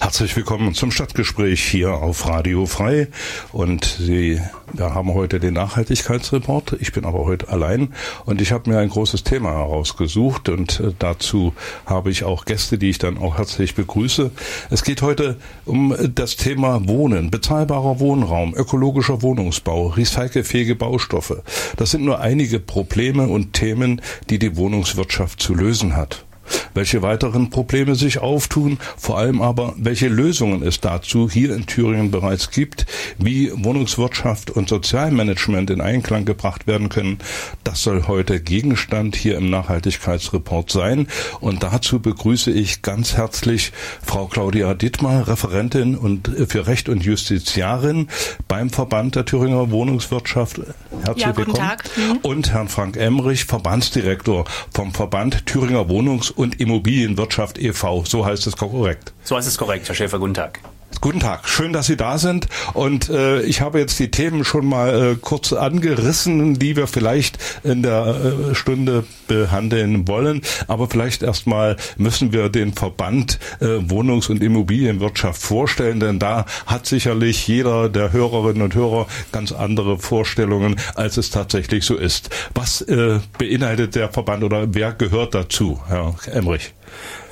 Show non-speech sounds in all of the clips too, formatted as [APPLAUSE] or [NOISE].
Herzlich willkommen zum Stadtgespräch hier auf Radio Frei. Und Sie, wir haben heute den Nachhaltigkeitsreport. Ich bin aber heute allein und ich habe mir ein großes Thema herausgesucht und äh, dazu habe ich auch Gäste, die ich dann auch herzlich begrüße. Es geht heute um das Thema Wohnen, bezahlbarer Wohnraum, ökologischer Wohnungsbau, recycelfähige Baustoffe. Das sind nur einige Probleme und Themen, die die Wohnungswirtschaft zu lösen hat welche weiteren Probleme sich auftun, vor allem aber, welche Lösungen es dazu hier in Thüringen bereits gibt, wie Wohnungswirtschaft und Sozialmanagement in Einklang gebracht werden können. Das soll heute Gegenstand hier im Nachhaltigkeitsreport sein. Und dazu begrüße ich ganz herzlich Frau Claudia Dittmar, Referentin und für Recht und Justiziarin beim Verband der Thüringer Wohnungswirtschaft. Herzlich Ja, guten willkommen. Tag. Mhm. Und Herrn Frank Emrich, Verbandsdirektor vom Verband Thüringer Wohnungs- und Immobilienwirtschaft e.V. So heißt es korrekt. So ist es korrekt, Herr Schäfer, guten Tag. Guten Tag, schön, dass Sie da sind. Und äh, ich habe jetzt die Themen schon mal äh, kurz angerissen, die wir vielleicht in der äh, Stunde behandeln wollen. Aber vielleicht erstmal müssen wir den Verband äh, Wohnungs- und Immobilienwirtschaft vorstellen, denn da hat sicherlich jeder der Hörerinnen und Hörer ganz andere Vorstellungen, als es tatsächlich so ist. Was äh, beinhaltet der Verband oder wer gehört dazu, Herr Emrich?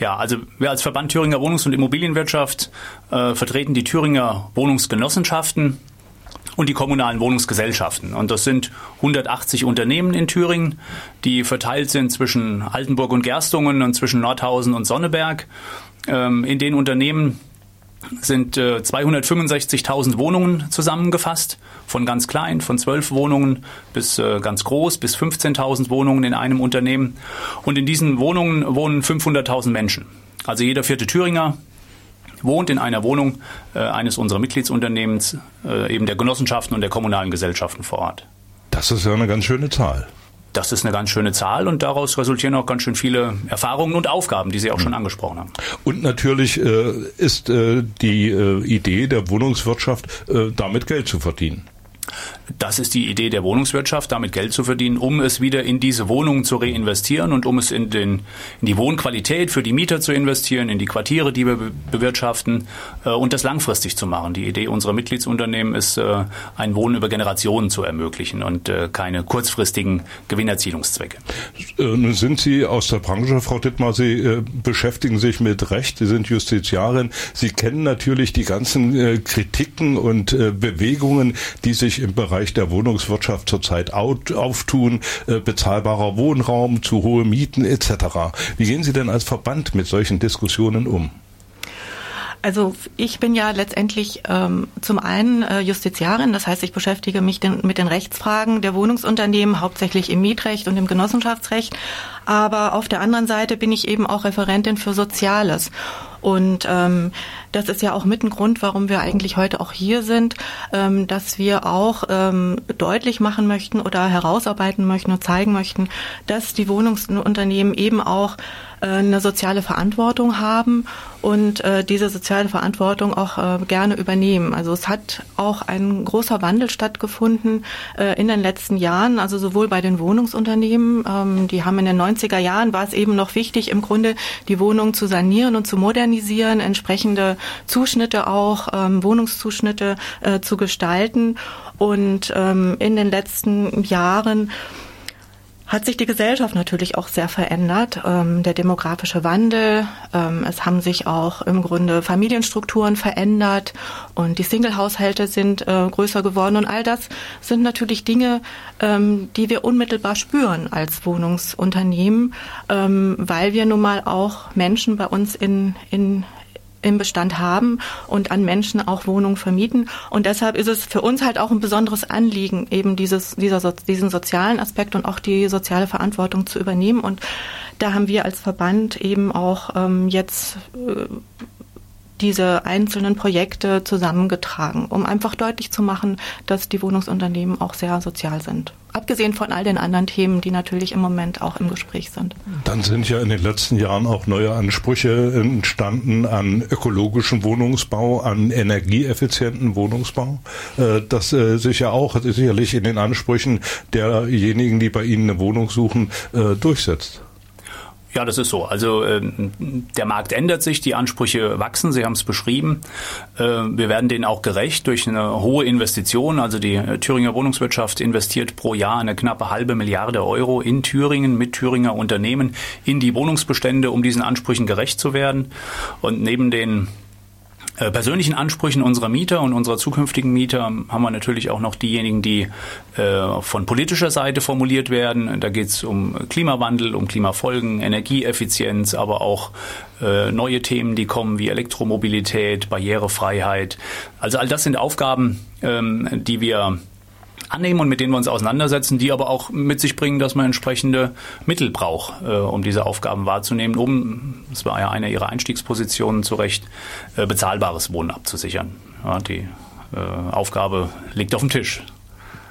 Ja, also wir als Verband Thüringer Wohnungs- und Immobilienwirtschaft äh, vertreten die Thüringer Wohnungsgenossenschaften und die kommunalen Wohnungsgesellschaften. Und das sind 180 Unternehmen in Thüringen, die verteilt sind zwischen Altenburg und Gerstungen und zwischen Nordhausen und Sonneberg. Ähm, in den Unternehmen sind äh, 265.000 Wohnungen zusammengefasst, von ganz klein, von 12 Wohnungen bis äh, ganz groß, bis 15.000 Wohnungen in einem Unternehmen. Und in diesen Wohnungen wohnen 500.000 Menschen. Also jeder vierte Thüringer wohnt in einer Wohnung äh, eines unserer Mitgliedsunternehmens, äh, eben der Genossenschaften und der kommunalen Gesellschaften vor Ort. Das ist ja eine ganz schöne Zahl. Das ist eine ganz schöne Zahl und daraus resultieren auch ganz schön viele Erfahrungen und Aufgaben, die Sie auch schon angesprochen haben. Und natürlich äh, ist äh, die äh, Idee der Wohnungswirtschaft, äh, damit Geld zu verdienen. Das ist die Idee der Wohnungswirtschaft, damit Geld zu verdienen, um es wieder in diese Wohnungen zu reinvestieren und um es in, den, in die Wohnqualität für die Mieter zu investieren, in die Quartiere, die wir be- bewirtschaften äh, und das langfristig zu machen. Die Idee unserer Mitgliedsunternehmen ist, äh, ein Wohnen über Generationen zu ermöglichen und äh, keine kurzfristigen Gewinnerzielungszwecke. Äh, nun sind Sie aus der Branche, Frau Dittmar, Sie äh, beschäftigen sich mit Recht, Sie sind Justiziarin. Sie kennen natürlich die ganzen äh, Kritiken und Bewegungen, die sich im Bereich der Wohnungswirtschaft zurzeit auftun, äh, bezahlbarer Wohnraum, zu hohe Mieten etc. Wie gehen Sie denn als Verband mit solchen Diskussionen um? Also ich bin ja letztendlich ähm, zum einen äh, Justiziarin, das heißt, ich beschäftige mich den, mit den Rechtsfragen der Wohnungsunternehmen, hauptsächlich im Mietrecht und im Genossenschaftsrecht. Aber auf der anderen Seite bin ich eben auch Referentin für Soziales. Und ähm, das ist ja auch mit ein Grund, warum wir eigentlich heute auch hier sind, ähm, dass wir auch ähm, deutlich machen möchten oder herausarbeiten möchten und zeigen möchten, dass die Wohnungsunternehmen eben auch eine soziale Verantwortung haben und äh, diese soziale Verantwortung auch äh, gerne übernehmen. Also es hat auch ein großer Wandel stattgefunden äh, in den letzten Jahren, also sowohl bei den Wohnungsunternehmen, ähm, die haben in den 90er Jahren war es eben noch wichtig, im Grunde die Wohnung zu sanieren und zu modernisieren, entsprechende Zuschnitte auch, ähm, Wohnungszuschnitte äh, zu gestalten. Und ähm, in den letzten Jahren hat sich die Gesellschaft natürlich auch sehr verändert. Ähm, der demografische Wandel, ähm, es haben sich auch im Grunde Familienstrukturen verändert und die Single-Haushalte sind äh, größer geworden und all das sind natürlich Dinge, ähm, die wir unmittelbar spüren als Wohnungsunternehmen, ähm, weil wir nun mal auch Menschen bei uns in, in im Bestand haben und an Menschen auch Wohnungen vermieten. Und deshalb ist es für uns halt auch ein besonderes Anliegen, eben dieses, dieser, diesen sozialen Aspekt und auch die soziale Verantwortung zu übernehmen. Und da haben wir als Verband eben auch ähm, jetzt äh, diese einzelnen Projekte zusammengetragen, um einfach deutlich zu machen, dass die Wohnungsunternehmen auch sehr sozial sind. Abgesehen von all den anderen Themen, die natürlich im Moment auch im Gespräch sind. Dann sind ja in den letzten Jahren auch neue Ansprüche entstanden an ökologischen Wohnungsbau, an energieeffizienten Wohnungsbau. Äh, das äh, sich ja auch sicherlich in den Ansprüchen derjenigen, die bei Ihnen eine Wohnung suchen, äh, durchsetzt. Ja, das ist so. Also ähm, der Markt ändert sich, die Ansprüche wachsen, Sie haben es beschrieben. Äh, wir werden denen auch gerecht durch eine hohe Investition. Also die Thüringer Wohnungswirtschaft investiert pro Jahr eine knappe halbe Milliarde Euro in Thüringen mit Thüringer Unternehmen in die Wohnungsbestände, um diesen Ansprüchen gerecht zu werden. Und neben den persönlichen Ansprüchen unserer Mieter und unserer zukünftigen Mieter haben wir natürlich auch noch diejenigen, die äh, von politischer Seite formuliert werden. Da geht es um Klimawandel, um Klimafolgen, Energieeffizienz, aber auch äh, neue Themen, die kommen wie Elektromobilität, Barrierefreiheit. Also all das sind Aufgaben, ähm, die wir annehmen und mit denen wir uns auseinandersetzen, die aber auch mit sich bringen, dass man entsprechende Mittel braucht, äh, um diese Aufgaben wahrzunehmen, um, das war ja eine ihrer Einstiegspositionen zu Recht, äh, bezahlbares Wohnen abzusichern. Ja, die äh, Aufgabe liegt auf dem Tisch.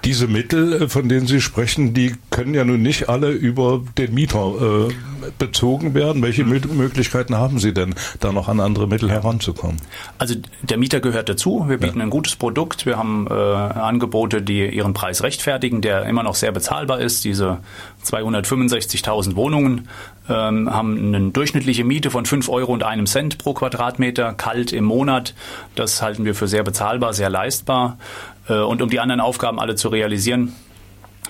Diese Mittel, äh, von denen Sie sprechen, die können ja nun nicht alle über den Mieter äh, bezogen werden. Welche Möglichkeiten haben Sie denn, da noch an andere Mittel heranzukommen? Also der Mieter gehört dazu. Wir bieten ja. ein gutes Produkt. Wir haben äh, Angebote, die ihren Preis rechtfertigen, der immer noch sehr bezahlbar ist. Diese 265.000 Wohnungen ähm, haben eine durchschnittliche Miete von 5 Euro und einem Cent pro Quadratmeter, kalt im Monat. Das halten wir für sehr bezahlbar, sehr leistbar. Äh, und um die anderen Aufgaben alle zu realisieren,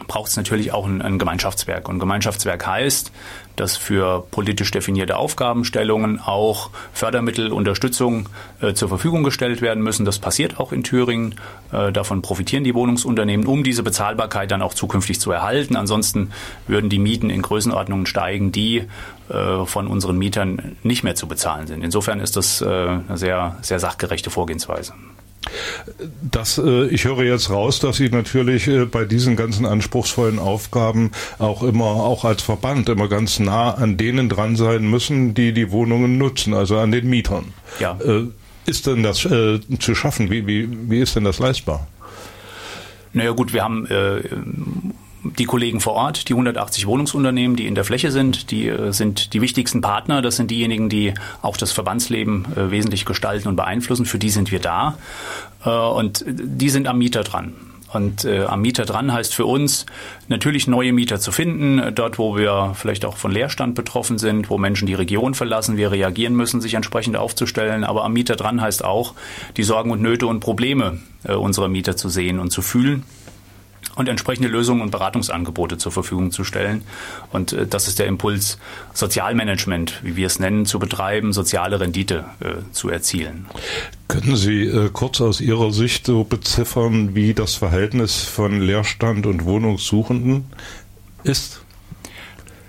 braucht es natürlich auch ein, ein, Gemeinschaftswerk. Und Gemeinschaftswerk heißt, dass für politisch definierte Aufgabenstellungen auch Fördermittel, Unterstützung äh, zur Verfügung gestellt werden müssen. Das passiert auch in Thüringen. Äh, davon profitieren die Wohnungsunternehmen, um diese Bezahlbarkeit dann auch zukünftig zu erhalten. Ansonsten würden die Mieten in Größenordnungen steigen, die äh, von unseren Mietern nicht mehr zu bezahlen sind. Insofern ist das äh, eine sehr, sehr sachgerechte Vorgehensweise. Das, äh, ich höre jetzt raus, dass Sie natürlich äh, bei diesen ganzen anspruchsvollen Aufgaben auch immer, auch als Verband, immer ganz nah an denen dran sein müssen, die die Wohnungen nutzen, also an den Mietern. Ja. Äh, ist denn das zu schaffen? Wie, wie, wie ist denn das leistbar? Naja gut, wir haben die Kollegen vor Ort, die 180 Wohnungsunternehmen, die in der Fläche sind, die äh, sind die wichtigsten Partner. Das sind diejenigen, die auch das Verbandsleben äh, wesentlich gestalten und beeinflussen. Für die sind wir da. Äh, und die sind am Mieter dran. Und äh, am Mieter dran heißt für uns natürlich neue Mieter zu finden, dort wo wir vielleicht auch von Leerstand betroffen sind, wo Menschen die Region verlassen, wir reagieren müssen, sich entsprechend aufzustellen. Aber am Mieter dran heißt auch, die Sorgen und Nöte und Probleme äh, unserer Mieter zu sehen und zu fühlen und entsprechende Lösungen und Beratungsangebote zur Verfügung zu stellen. Und äh, das ist der Impuls, Sozialmanagement, wie wir es nennen, zu betreiben, soziale Rendite äh, zu erzielen. Können Sie äh, kurz aus Ihrer Sicht so beziffern, wie das Verhältnis von Leerstand und Wohnungssuchenden ist?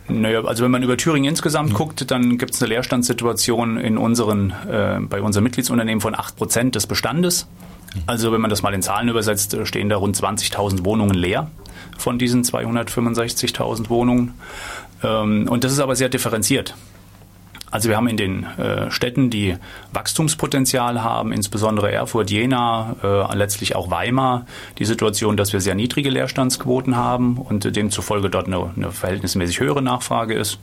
Naja, also wenn man über Thüringen insgesamt guckt, dann gibt es eine Leerstandssituation in unseren, äh, bei unseren Mitgliedsunternehmen von 8 Prozent des Bestandes. Also wenn man das mal in Zahlen übersetzt, stehen da rund 20.000 Wohnungen leer von diesen 265.000 Wohnungen. Ähm, und das ist aber sehr differenziert. Also wir haben in den äh, Städten, die Wachstumspotenzial haben, insbesondere Erfurt, Jena, äh, letztlich auch Weimar, die Situation, dass wir sehr niedrige Leerstandsquoten haben und demzufolge dort eine, eine verhältnismäßig höhere Nachfrage ist.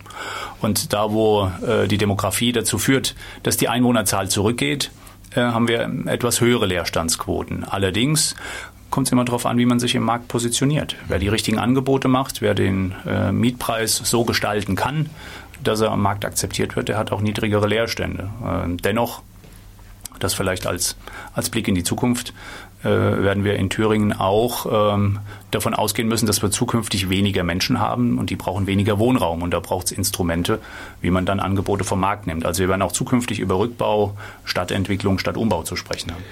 Und da, wo äh, die Demografie dazu führt, dass die Einwohnerzahl zurückgeht, äh, haben wir etwas höhere Leerstandsquoten. Allerdings kommt es immer darauf an, wie man sich im Markt positioniert. Wer die richtigen Angebote macht, wer den äh, Mietpreis so gestalten kann, dass er am Markt akzeptiert wird, der hat auch niedrigere Leerstände. Äh, dennoch Das vielleicht als, als Blick in die Zukunft werden wir in Thüringen auch ähm, davon ausgehen müssen, dass wir zukünftig weniger Menschen haben und die brauchen weniger Wohnraum und da braucht es Instrumente, wie man dann Angebote vom Markt nimmt. Also wir werden auch zukünftig über Rückbau, Stadtentwicklung, Stadtumbau zu sprechen haben.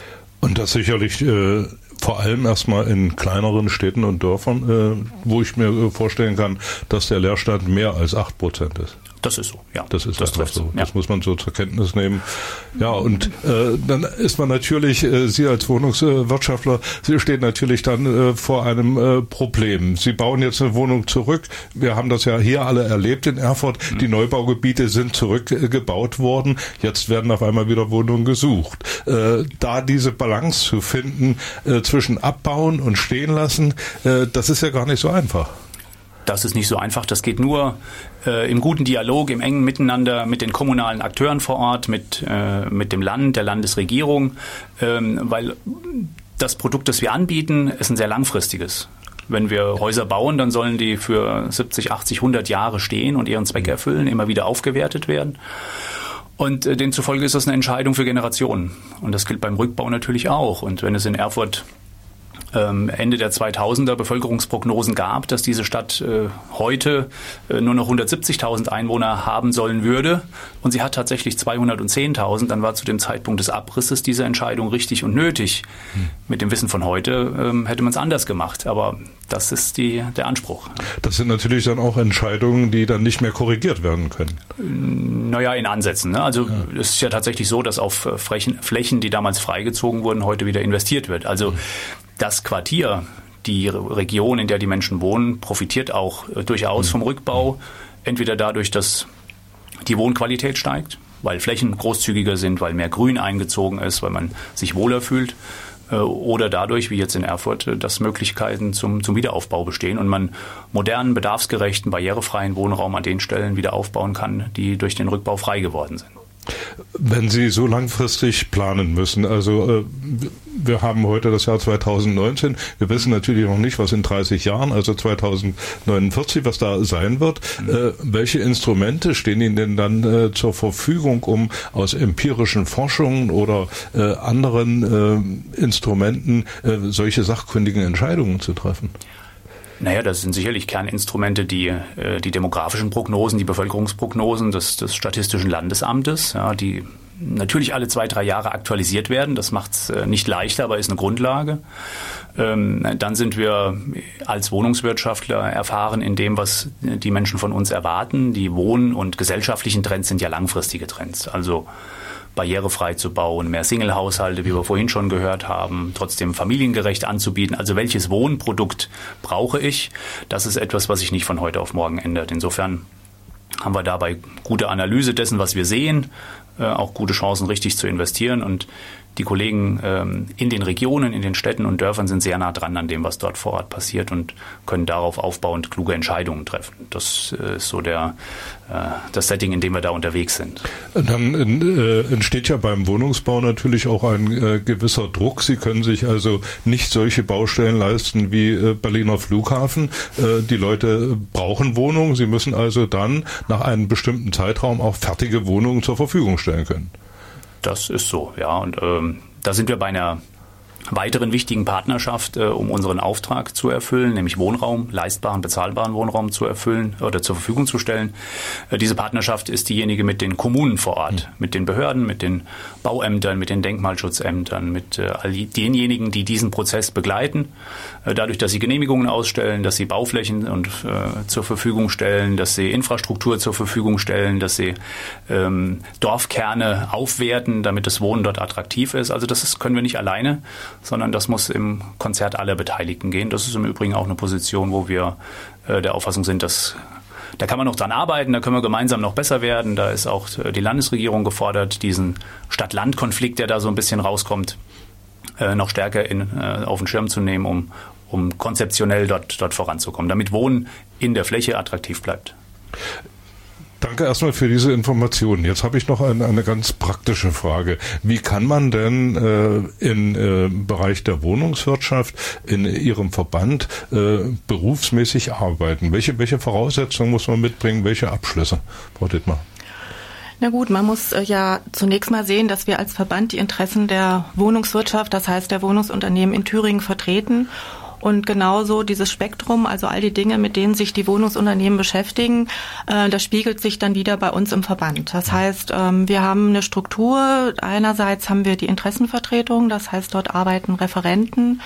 Und das sicherlich äh, vor allem erstmal in kleineren Städten und Dörfern, äh, wo ich mir äh, vorstellen kann, dass der Leerstand mehr als acht Prozent ist. Das ist so, ja. Das ist das einfach so. Ja. Das muss man so zur Kenntnis nehmen. Ja, und äh, dann ist man natürlich, äh, Sie als Wohnungswirtschaftler, Sie stehen natürlich dann äh, vor einem äh, Problem. Sie bauen jetzt eine Wohnung zurück. Wir haben das ja hier alle erlebt in Erfurt. Mhm. Die Neubaugebiete sind zurückgebaut worden. Jetzt werden auf einmal wieder Wohnungen gesucht. Äh, da diese Balance zu finden äh, zwischen abbauen und stehen lassen, äh, das ist ja gar nicht so einfach. Das ist nicht so einfach. Das geht nur äh, im guten Dialog, im engen Miteinander mit den kommunalen Akteuren vor Ort, mit, äh, mit dem Land, der Landesregierung, ähm, weil das Produkt, das wir anbieten, ist ein sehr langfristiges. Wenn wir Häuser bauen, dann sollen die für 70, 80, 100 Jahre stehen und ihren Zweck erfüllen, immer wieder aufgewertet werden. Und äh, demzufolge ist das eine Entscheidung für Generationen. Und das gilt beim Rückbau natürlich auch. Und wenn es in Erfurt ähm, Ende der 2000er Bevölkerungsprognosen gab, dass diese Stadt äh, heute äh, nur noch 170.000 Einwohner haben sollen würde und sie hat tatsächlich 210.000, dann war zu dem Zeitpunkt des Abrisses diese Entscheidung richtig und nötig. Hm. Mit dem Wissen von heute ähm, hätte man es anders gemacht, aber das ist die, der Anspruch. Das sind natürlich dann auch Entscheidungen, die dann nicht mehr korrigiert werden können. Naja, in Ansätzen. Ne? Also ja. es ist ja tatsächlich so, dass auf äh, Flächen, Flächen, die damals freigezogen wurden, heute wieder investiert wird. Also hm das Quartier, die Region, in der die Menschen wohnen, profitiert auch äh, durchaus vom Rückbau. Entweder dadurch, dass die Wohnqualität steigt, weil Flächen großzügiger sind, weil mehr Grün eingezogen ist, weil man sich wohler fühlt. Äh, oder dadurch, wie jetzt in Erfurt, äh, dass Möglichkeiten zum, zum Wiederaufbau bestehen und man modernen, bedarfsgerechten, barrierefreien Wohnraum an den Stellen wieder aufbauen kann, die durch den Rückbau frei geworden sind. Wenn Sie so langfristig planen müssen, also äh, wir haben heute das Jahr 2019, wir wissen natürlich noch nicht, was in 30 Jahren, also 2049, was da sein wird. Mhm. Äh, welche Instrumente stehen Ihnen denn dann äh, zur Verfügung, um aus empirischen Forschungen oder anderen Instrumenten solche sachkundigen Entscheidungen zu treffen? Naja, das sind sicherlich Kerninstrumente, die äh, die demografischen Prognosen, die Bevölkerungsprognosen des, des Statistischen Landesamtes, ja, die natürlich alle zwei, drei Jahre aktualisiert werden. Das macht es äh, nicht leichter, aber ist eine Grundlage. Ähm, dann sind wir als Wohnungswirtschaftler erfahren in dem, was die Menschen von uns erwarten. Die Wohn- und gesellschaftlichen Trends sind ja langfristige Trends. Also barrierefrei zu bauen, mehr Single-Haushalte, wie wir vorhin schon gehört haben, trotzdem familiengerecht anzubieten. Also welches Wohnprodukt brauche ich? Das ist etwas, was sich nicht von heute auf morgen ändert. Insofern haben wir dabei gute Analyse dessen, was wir sehen, äh, auch gute Chancen, richtig zu investieren. Und die Kollegen ähm, in den Regionen, in den Städten und Dörfern sind sehr nah dran an dem, was dort vor Ort passiert und können darauf aufbauend kluge Entscheidungen treffen. Das äh, ist so der, äh, das Setting, in dem wir da unterwegs sind. Dann äh, entsteht ja beim Wohnungsbau natürlich auch ein äh, gewisser Druck. Sie können sich also nicht solche Baustellen leisten wie äh, Berliner Flughafen. Die Leute brauchen Wohnungen. Sie müssen also dann nach einem bestimmten Zeitraum auch fertige Wohnungen zur Verfügung stellen können. Das ist so, ja. Und ähm, da sind wir bei einer weiteren wichtigen Partnerschaft, äh, um unseren Auftrag zu erfüllen, nämlich Wohnraum, leistbaren, bezahlbaren Wohnraum zu erfüllen oder zur Verfügung zu stellen. Äh, diese Partnerschaft ist diejenige mit den Kommunen vor Ort, mhm. mit den Behörden, mit den Bauämtern, mit den Denkmalschutzämtern, mit äh, all denjenigen, die diesen Prozess begleiten. Äh, dadurch, dass sie Genehmigungen ausstellen, dass sie Bauflächen und, äh, zur Verfügung stellen, dass sie Infrastruktur zur Verfügung stellen, dass sie ähm, Dorfkerne aufwerten, damit das Wohnen dort attraktiv ist. Also das ist, können wir nicht alleine sondern das muss im Konzert aller Beteiligten gehen. Das ist im Übrigen auch eine Position, wo wir äh, der Auffassung sind, dass da kann man noch dran arbeiten, da können wir gemeinsam noch besser werden. Da ist auch äh, die Landesregierung gefordert, diesen Stadt-Land-Konflikt, der da so ein bisschen rauskommt, äh, noch stärker in, auf den Schirm zu nehmen, um, um konzeptionell dort, dort voranzukommen, damit Wohnen in der Fläche attraktiv bleibt. Danke erstmal für diese Informationen. Jetzt habe ich noch eine, eine, ganz praktische Frage. Wie kann man denn äh, im äh, Bereich der Wohnungswirtschaft in Ihrem Verband äh, berufsmäßig arbeiten? Welche, welche Voraussetzungen muss man mitbringen? Welche Abschlüsse, Frau Dittmar? Na gut, man muss äh, ja zunächst mal sehen, dass wir als Verband die Interessen der Wohnungswirtschaft, das heißt der Wohnungsunternehmen in Thüringen vertreten und genauso dieses Spektrum, also all die Dinge, mit denen sich die Wohnungsunternehmen beschäftigen, äh, das spiegelt sich dann wieder bei uns im Verband. Das heißt, ähm, wir haben eine Struktur. Einerseits haben wir die Interessenvertretung, das heißt, dort arbeiten Referenten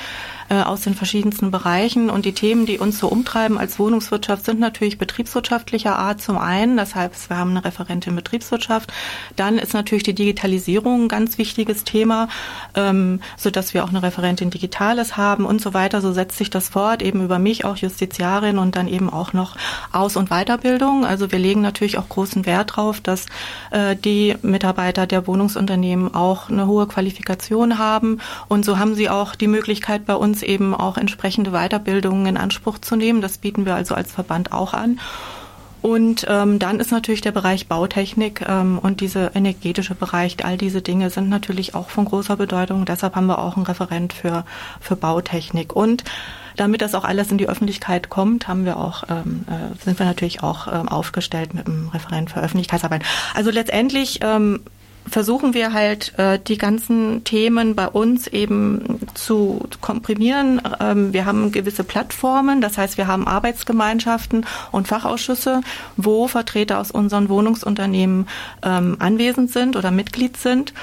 äh, aus den verschiedensten Bereichen. Und die Themen, die uns so umtreiben als Wohnungswirtschaft, sind natürlich betriebswirtschaftlicher Art zum einen. Das heißt, wir haben eine Referentin Betriebswirtschaft. Dann ist natürlich die Digitalisierung ein ganz wichtiges Thema, ähm, so dass wir auch eine Referentin Digitales haben und so weiter. So setzt sich das fort, eben über mich auch Justiziarin und dann eben auch noch Aus- und Weiterbildung. Also wir legen natürlich auch großen Wert darauf, dass äh, die Mitarbeiter der Wohnungsunternehmen auch eine hohe Qualifikation haben. Und so haben sie auch die Möglichkeit bei uns uns eben auch entsprechende Weiterbildungen in Anspruch zu nehmen. Das bieten wir also als Verband auch an. Und ähm, dann ist natürlich der Bereich Bautechnik ähm, und dieser energetische Bereich, all diese Dinge sind natürlich auch von großer Bedeutung. Deshalb haben wir auch einen Referent für, für Bautechnik. Und damit das auch alles in die Öffentlichkeit kommt, haben wir auch, ähm, äh, sind wir natürlich auch ähm, aufgestellt mit einem Referent für Öffentlichkeitsarbeit. Also letztendlich ähm, versuchen wir halt äh, die ganzen Themen bei uns eben zu komprimieren. Ähm, wir haben gewisse Plattformen, das heißt, wir haben Arbeitsgemeinschaften und Fachausschüsse, wo Vertreter aus unseren Wohnungsunternehmen ähm, anwesend sind oder Mitglied sind.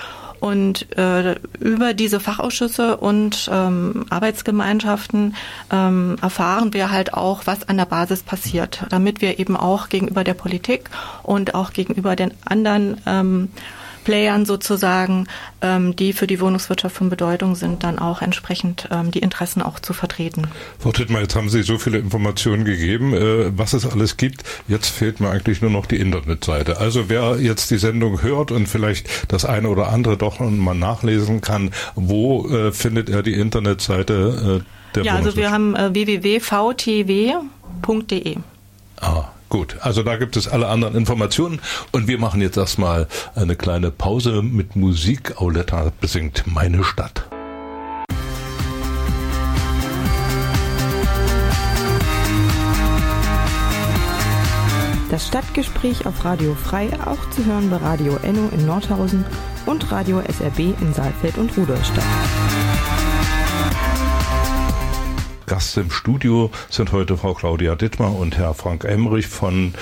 Und äh, über diese Fachausschüsse und ähm, Arbeitsgemeinschaften ähm, erfahren wir halt auch, was an der Basis passiert, damit wir eben auch gegenüber der Politik und auch gegenüber den anderen ähm, Playern sozusagen, ähm, die für die Wohnungswirtschaft von Bedeutung sind, dann auch entsprechend ähm, die Interessen auch zu vertreten. Frau Tittmer, jetzt haben Sie so viele Informationen gegeben, äh, was es alles gibt. Jetzt fehlt mir eigentlich nur noch die Internetseite. Also wer jetzt die Sendung hört und vielleicht das eine oder andere doch mal nachlesen kann, wo äh, findet er die Internetseite äh, der Ja, also wir haben äh, www.vtw.de. Ah, Gut, also da gibt es alle anderen Informationen und wir machen jetzt erstmal eine kleine Pause mit Musik. Auletta besingt Meine Stadt. Das Stadtgespräch auf Radio Frei auch zu hören bei Radio Enno in Nordhausen und Radio SRB in Saalfeld und Rudolstadt. Gast im Studio sind heute Frau Claudia Dittmar und Herr Frank Emmerich von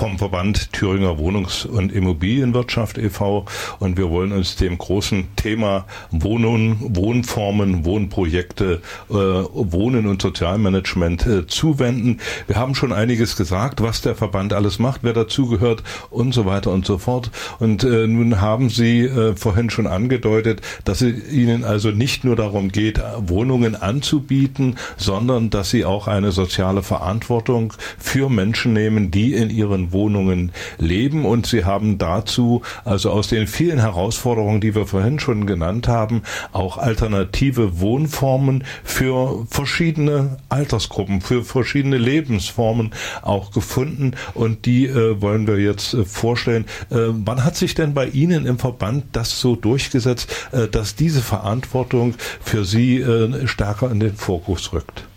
vom Verband Thüringer Wohnungs- und Immobilienwirtschaft e.V. Und wir wollen uns dem großen Thema Wohnungen, Wohnformen, Wohnprojekte, äh, Wohnen und Sozialmanagement äh, zuwenden. Wir haben schon einiges gesagt, was der Verband alles macht, wer dazugehört und so weiter und so fort. Und äh, nun haben Sie äh, vorhin schon angedeutet, dass es Ihnen also nicht nur darum geht, Wohnungen anzubieten, sondern dass Sie auch eine soziale Verantwortung für Menschen nehmen, die in ihren Wohnungen leben und sie haben dazu, also aus den vielen Herausforderungen, die wir vorhin schon genannt haben, auch alternative Wohnformen für verschiedene Altersgruppen, für verschiedene Lebensformen auch gefunden und die äh, wollen wir jetzt äh, vorstellen. Äh, wann hat sich denn bei Ihnen im Verband das so durchgesetzt, äh, dass diese Verantwortung für Sie äh, stärker in den Fokus rückt?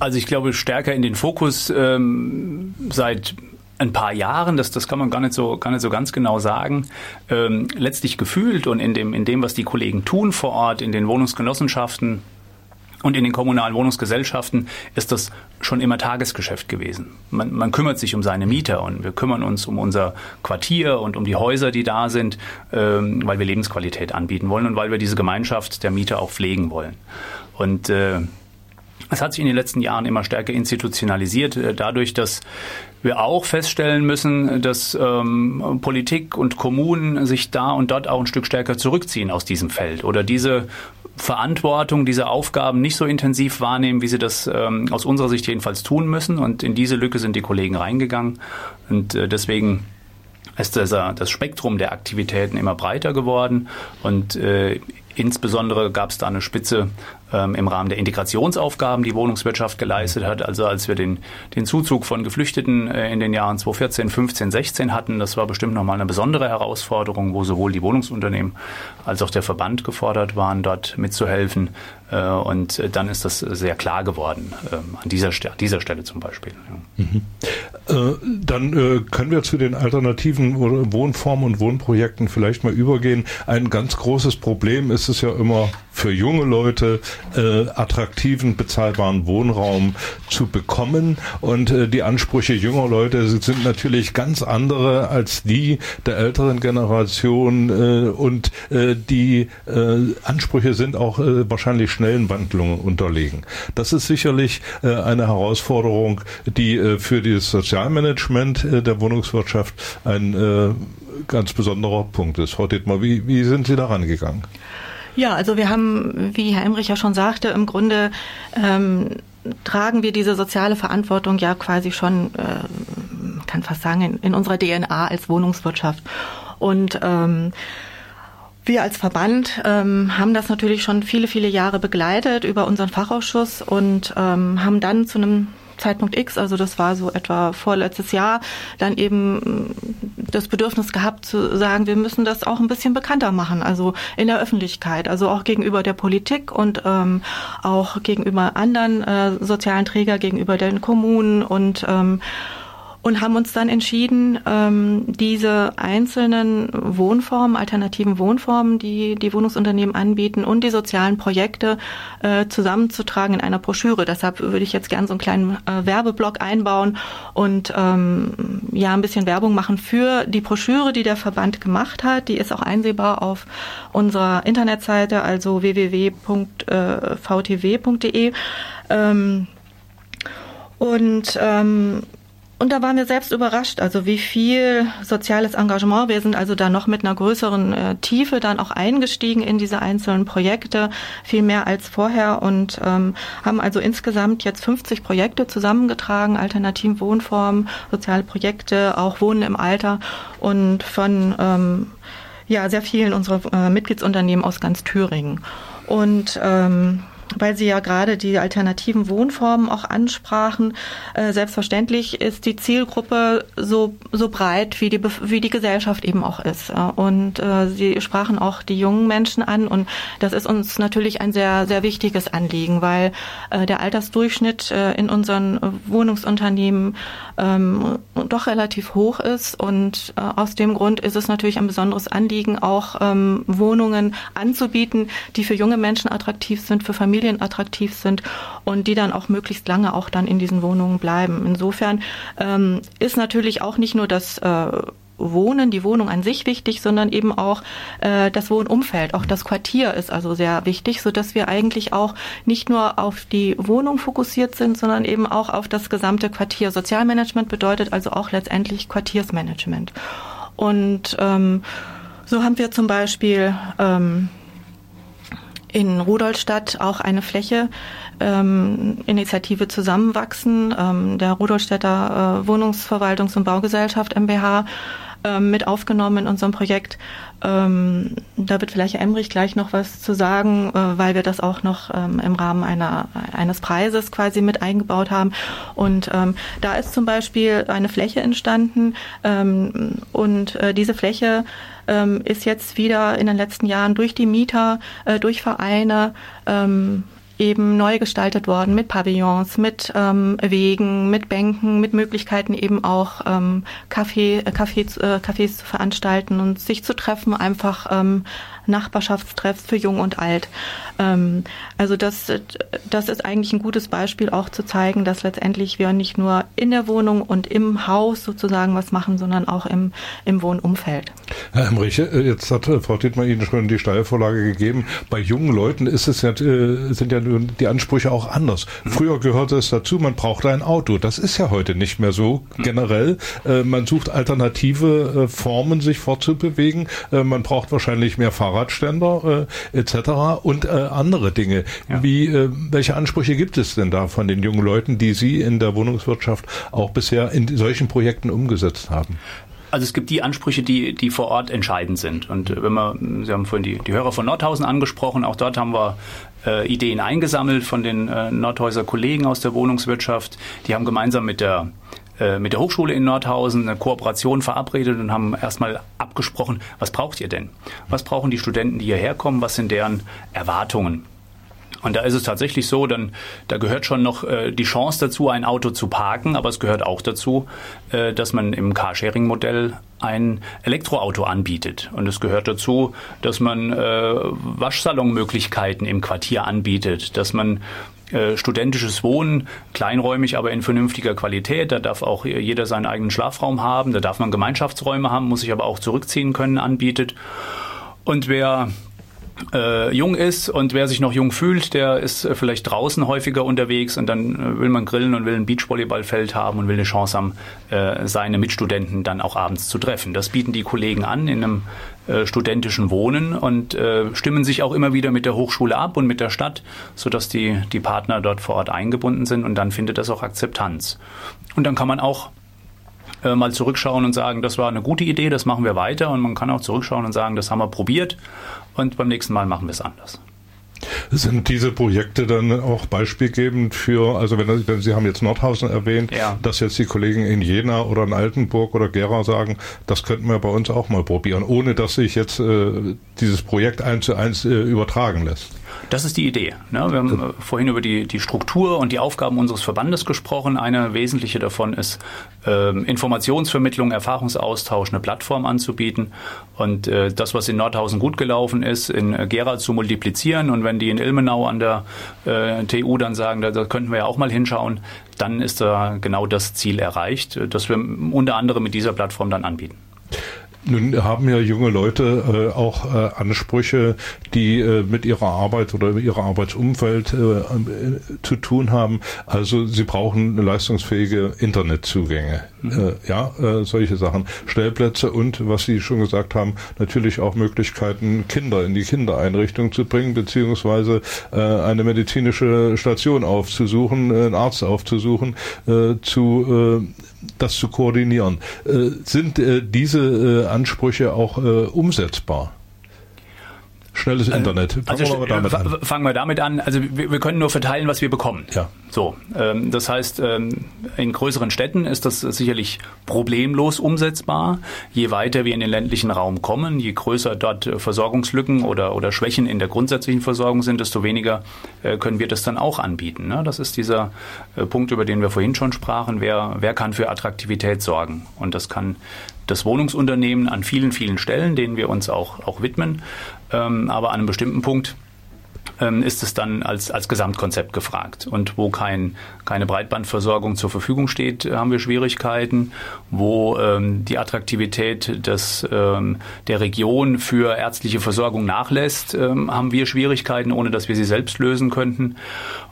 Also ich glaube stärker in den Fokus ähm, seit ein paar Jahren, das, das kann man gar nicht so, gar nicht so ganz genau sagen, ähm, letztlich gefühlt und in dem, in dem, was die Kollegen tun vor Ort, in den Wohnungsgenossenschaften, und in den kommunalen Wohnungsgesellschaften ist das schon immer Tagesgeschäft gewesen. Man, man, kümmert sich um seine Mieter und wir kümmern uns um unser Quartier und um die Häuser, die da sind, ähm, weil wir Lebensqualität anbieten wollen und weil wir diese Gemeinschaft der Mieter auch pflegen wollen. Und äh, es hat sich in den letzten Jahren immer stärker institutionalisiert, äh, dadurch, dass wir auch feststellen müssen, dass ähm, Politik und Kommunen sich da und dort auch ein Stück stärker zurückziehen aus diesem Feld oder diese Verantwortung, diese Aufgaben nicht so intensiv wahrnehmen, wie sie das ähm, aus unserer Sicht jedenfalls tun müssen. Und in diese Lücke sind die Kollegen reingegangen. Und äh, deswegen ist das, das Spektrum der Aktivitäten immer breiter geworden. Und äh, Insbesondere gab es da eine Spitze ähm, im Rahmen der Integrationsaufgaben, die Wohnungswirtschaft geleistet hat. Also als wir den, den Zuzug von Geflüchteten äh, in den Jahren 2014, 15, 16 hatten, das war bestimmt nochmal eine besondere Herausforderung, wo sowohl die Wohnungsunternehmen als auch der Verband gefordert waren, dort mitzuhelfen. Äh, und dann ist das sehr klar geworden, ähm, an dieser, dieser Stelle zum Beispiel. Ja. Mhm. Äh, dann äh, können wir zu den alternativen Wohnformen und Wohnprojekten vielleicht mal übergehen. Ein ganz großes Problem ist es ja immer für junge Leute äh, attraktiven, bezahlbaren Wohnraum zu bekommen. Und die Ansprüche junger Leute sind natürlich ganz andere als die der älteren Generation. Und die Ansprüche sind auch wahrscheinlich schnellen Wandlungen unterlegen. Das ist sicherlich eine Herausforderung, die für das Sozialmanagement äh, der Wohnungswirtschaft ein äh, ganz besonderer Punkt ist. Frau Dittmar, wie, wie sind Sie daran gegangen? Ja, also wir haben, wie Herr Emrich ja schon sagte, im Grunde ähm, tragen wir diese soziale Verantwortung ja quasi schon, äh, kann fast sagen, in, in unserer DNA als Wohnungswirtschaft. Und ähm, wir als Verband ähm, haben das natürlich schon viele, viele Jahre begleitet über unseren Fachausschuss und ähm, haben dann zu einem Zeitpunkt X, also das war so etwa vorletztes Jahr, dann eben das Bedürfnis gehabt zu sagen, wir müssen das auch ein bisschen bekannter machen, also in der Öffentlichkeit, also auch gegenüber der Politik und ähm, auch gegenüber anderen äh, sozialen Träger, gegenüber den Kommunen und ähm, und haben uns dann entschieden, ähm, diese einzelnen Wohnformen, alternativen Wohnformen, die die Wohnungsunternehmen anbieten und die sozialen Projekte äh, zusammenzutragen in einer Broschüre. Deshalb würde ich jetzt gerne so einen kleinen äh, Werbeblock einbauen und ähm, ja ein bisschen Werbung machen für die Broschüre, die der Verband gemacht hat. Die ist auch einsehbar auf unserer Internetseite, also www.vtw.de. Ähm, und ähm, und da waren wir selbst überrascht, also wie viel soziales Engagement. Wir sind also da noch mit einer größeren äh, Tiefe dann auch eingestiegen in diese einzelnen Projekte, viel mehr als vorher und ähm, haben also insgesamt jetzt 50 Projekte zusammengetragen, alternativen Wohnformen, soziale Projekte, auch Wohnen im Alter und von ähm, ja sehr vielen unserer äh, Mitgliedsunternehmen aus ganz Thüringen. Und ähm, weil Sie ja gerade die alternativen Wohnformen auch ansprachen. Äh, selbstverständlich ist die Zielgruppe so, so breit, wie die, wie die Gesellschaft eben auch ist. Und äh, Sie sprachen auch die jungen Menschen an und das ist uns natürlich ein sehr, sehr wichtiges Anliegen, weil äh, der Altersdurchschnitt in unseren Wohnungsunternehmen ähm, doch relativ hoch ist und aus dem Grund ist es natürlich ein besonderes Anliegen, auch ähm, Wohnungen anzubieten, die für junge Menschen attraktiv sind, für Familien Familien attraktiv sind und die dann auch möglichst lange auch dann in diesen Wohnungen bleiben. Insofern ähm, ist natürlich auch nicht nur das äh, Wohnen, die Wohnung an sich wichtig, sondern eben auch äh, das Wohnumfeld, auch das Quartier ist also sehr wichtig, so dass wir eigentlich auch nicht nur auf die Wohnung fokussiert sind, sondern eben auch auf das gesamte Quartier. Sozialmanagement bedeutet also auch letztendlich Quartiersmanagement. Und ähm, so haben wir zum Beispiel ähm, in Rudolstadt auch eine Fläche ähm, Initiative Zusammenwachsen ähm, der Rudolstädter äh, Wohnungsverwaltungs- und Baugesellschaft MBH ähm, mit aufgenommen in unserem Projekt. Ähm, da wird vielleicht Emrich gleich noch was zu sagen, äh, weil wir das auch noch ähm, im Rahmen einer, eines Preises quasi mit eingebaut haben. Und ähm, da ist zum Beispiel eine Fläche entstanden ähm, und äh, diese Fläche ähm, ist jetzt wieder in den letzten Jahren durch die Mieter, äh, durch Vereine ähm, eben neu gestaltet worden mit Pavillons, mit ähm, Wegen, mit Bänken, mit Möglichkeiten eben auch ähm, Kaffee, äh, Cafés, äh, Cafés zu veranstalten und sich zu treffen, einfach ähm, Nachbarschaftstreffs für Jung und Alt. Ähm, also das, das ist eigentlich ein gutes Beispiel auch zu zeigen, dass letztendlich wir nicht nur in der Wohnung und im Haus sozusagen was machen, sondern auch im, im Wohnumfeld. Herr Emrich, äh, jetzt hat äh, Frau Dittmar Ihnen schon die Steilvorlage gegeben. Bei jungen Leuten ist es ja, äh, sind ja die Ansprüche auch anders. Früher gehörte es dazu, man brauchte ein Auto. Das ist ja heute nicht mehr so generell. Man sucht alternative Formen, sich fortzubewegen. Man braucht wahrscheinlich mehr Fahrradständer etc. und andere Dinge. Ja. Wie, welche Ansprüche gibt es denn da von den jungen Leuten, die Sie in der Wohnungswirtschaft auch bisher in solchen Projekten umgesetzt haben? Also es gibt die Ansprüche, die, die vor Ort entscheidend sind. Und äh, wenn wir, Sie haben vorhin die, die Hörer von Nordhausen angesprochen, auch dort haben wir äh, Ideen eingesammelt von den äh, Nordhäuser Kollegen aus der Wohnungswirtschaft. Die haben gemeinsam mit der äh, mit der Hochschule in Nordhausen eine Kooperation verabredet und haben erstmal abgesprochen, was braucht ihr denn? Was brauchen die Studenten, die hierher kommen? Was sind deren Erwartungen? Und da ist es tatsächlich so, dann da gehört schon noch äh, die Chance dazu, ein Auto zu parken, aber es gehört auch dazu, äh, dass man im Carsharing-Modell ein Elektroauto anbietet. Und es gehört dazu, dass man äh, Waschsalonmöglichkeiten im Quartier anbietet, dass man äh, studentisches Wohnen, kleinräumig, aber in vernünftiger Qualität. Da darf auch jeder seinen eigenen Schlafraum haben, da darf man Gemeinschaftsräume haben, muss sich aber auch zurückziehen können, anbietet. Und wer äh, jung ist und wer sich noch jung fühlt, der ist äh, vielleicht draußen häufiger unterwegs und dann äh, will man grillen und will ein Beachvolleyballfeld haben und will eine Chance haben, äh, seine Mitstudenten dann auch abends zu treffen. Das bieten die Kollegen an in einem äh, studentischen Wohnen und äh, stimmen sich auch immer wieder mit der Hochschule ab und mit der Stadt, sodass die, die Partner dort vor Ort eingebunden sind und dann findet das auch Akzeptanz. Und dann kann man auch mal zurückschauen und sagen, das war eine gute Idee, das machen wir weiter. Und man kann auch zurückschauen und sagen, das haben wir probiert und beim nächsten Mal machen wir es anders. Sind diese Projekte dann auch beispielgebend für, also wenn, wenn Sie haben jetzt Nordhausen erwähnt, ja. dass jetzt die Kollegen in Jena oder in Altenburg oder Gera sagen, das könnten wir bei uns auch mal probieren, ohne dass sich jetzt äh, dieses Projekt eins zu eins äh, übertragen lässt? Das ist die Idee. Ne? Wir haben äh, vorhin über die, die Struktur und die Aufgaben unseres Verbandes gesprochen. Eine wesentliche davon ist, ähm, Informationsvermittlung, Erfahrungsaustausch, eine Plattform anzubieten und äh, das, was in Nordhausen gut gelaufen ist, in Gera zu multiplizieren. Und wenn die in Ilmenau an der äh, TU dann sagen, da, da könnten wir ja auch mal hinschauen, dann ist da genau das Ziel erreicht, das wir unter anderem mit dieser Plattform dann anbieten. Nun haben ja junge Leute äh, auch äh, Ansprüche, die äh, mit ihrer Arbeit oder ihrem Arbeitsumfeld äh, äh, zu tun haben. Also sie brauchen leistungsfähige Internetzugänge. Mhm. Äh, ja, solche Sachen. Stellplätze und, was Sie schon gesagt haben, natürlich auch Möglichkeiten, Kinder in die Kindereinrichtung zu bringen, beziehungsweise eine medizinische Station aufzusuchen, einen Arzt aufzusuchen, zu das zu koordinieren. Äh, sind äh, diese äh, Ansprüche auch umsetzbar? Schnelles Internet. Fangen, also, wir damit an. fangen wir damit an. Also wir, wir, können nur verteilen, was wir bekommen. Ja. So, ähm, das heißt, ähm, in größeren Städten ist das sicherlich problemlos umsetzbar. Je weiter wir in den ländlichen Raum kommen, je größer dort Versorgungslücken oder, oder Schwächen in der grundsätzlichen Versorgung sind, desto weniger äh, können wir das dann auch anbieten. Ne? Das ist dieser äh, Punkt, über den wir vorhin schon sprachen. Wer, wer kann für Attraktivität sorgen? Und das kann das Wohnungsunternehmen an vielen, vielen Stellen, denen wir uns auch, auch widmen. Ähm, aber an einem bestimmten Punkt ähm, ist es dann als, als Gesamtkonzept gefragt. Und wo kein, keine Breitbandversorgung zur Verfügung steht, haben wir Schwierigkeiten. Wo ähm, die Attraktivität des, ähm, der Region für ärztliche Versorgung nachlässt, ähm, haben wir Schwierigkeiten, ohne dass wir sie selbst lösen könnten.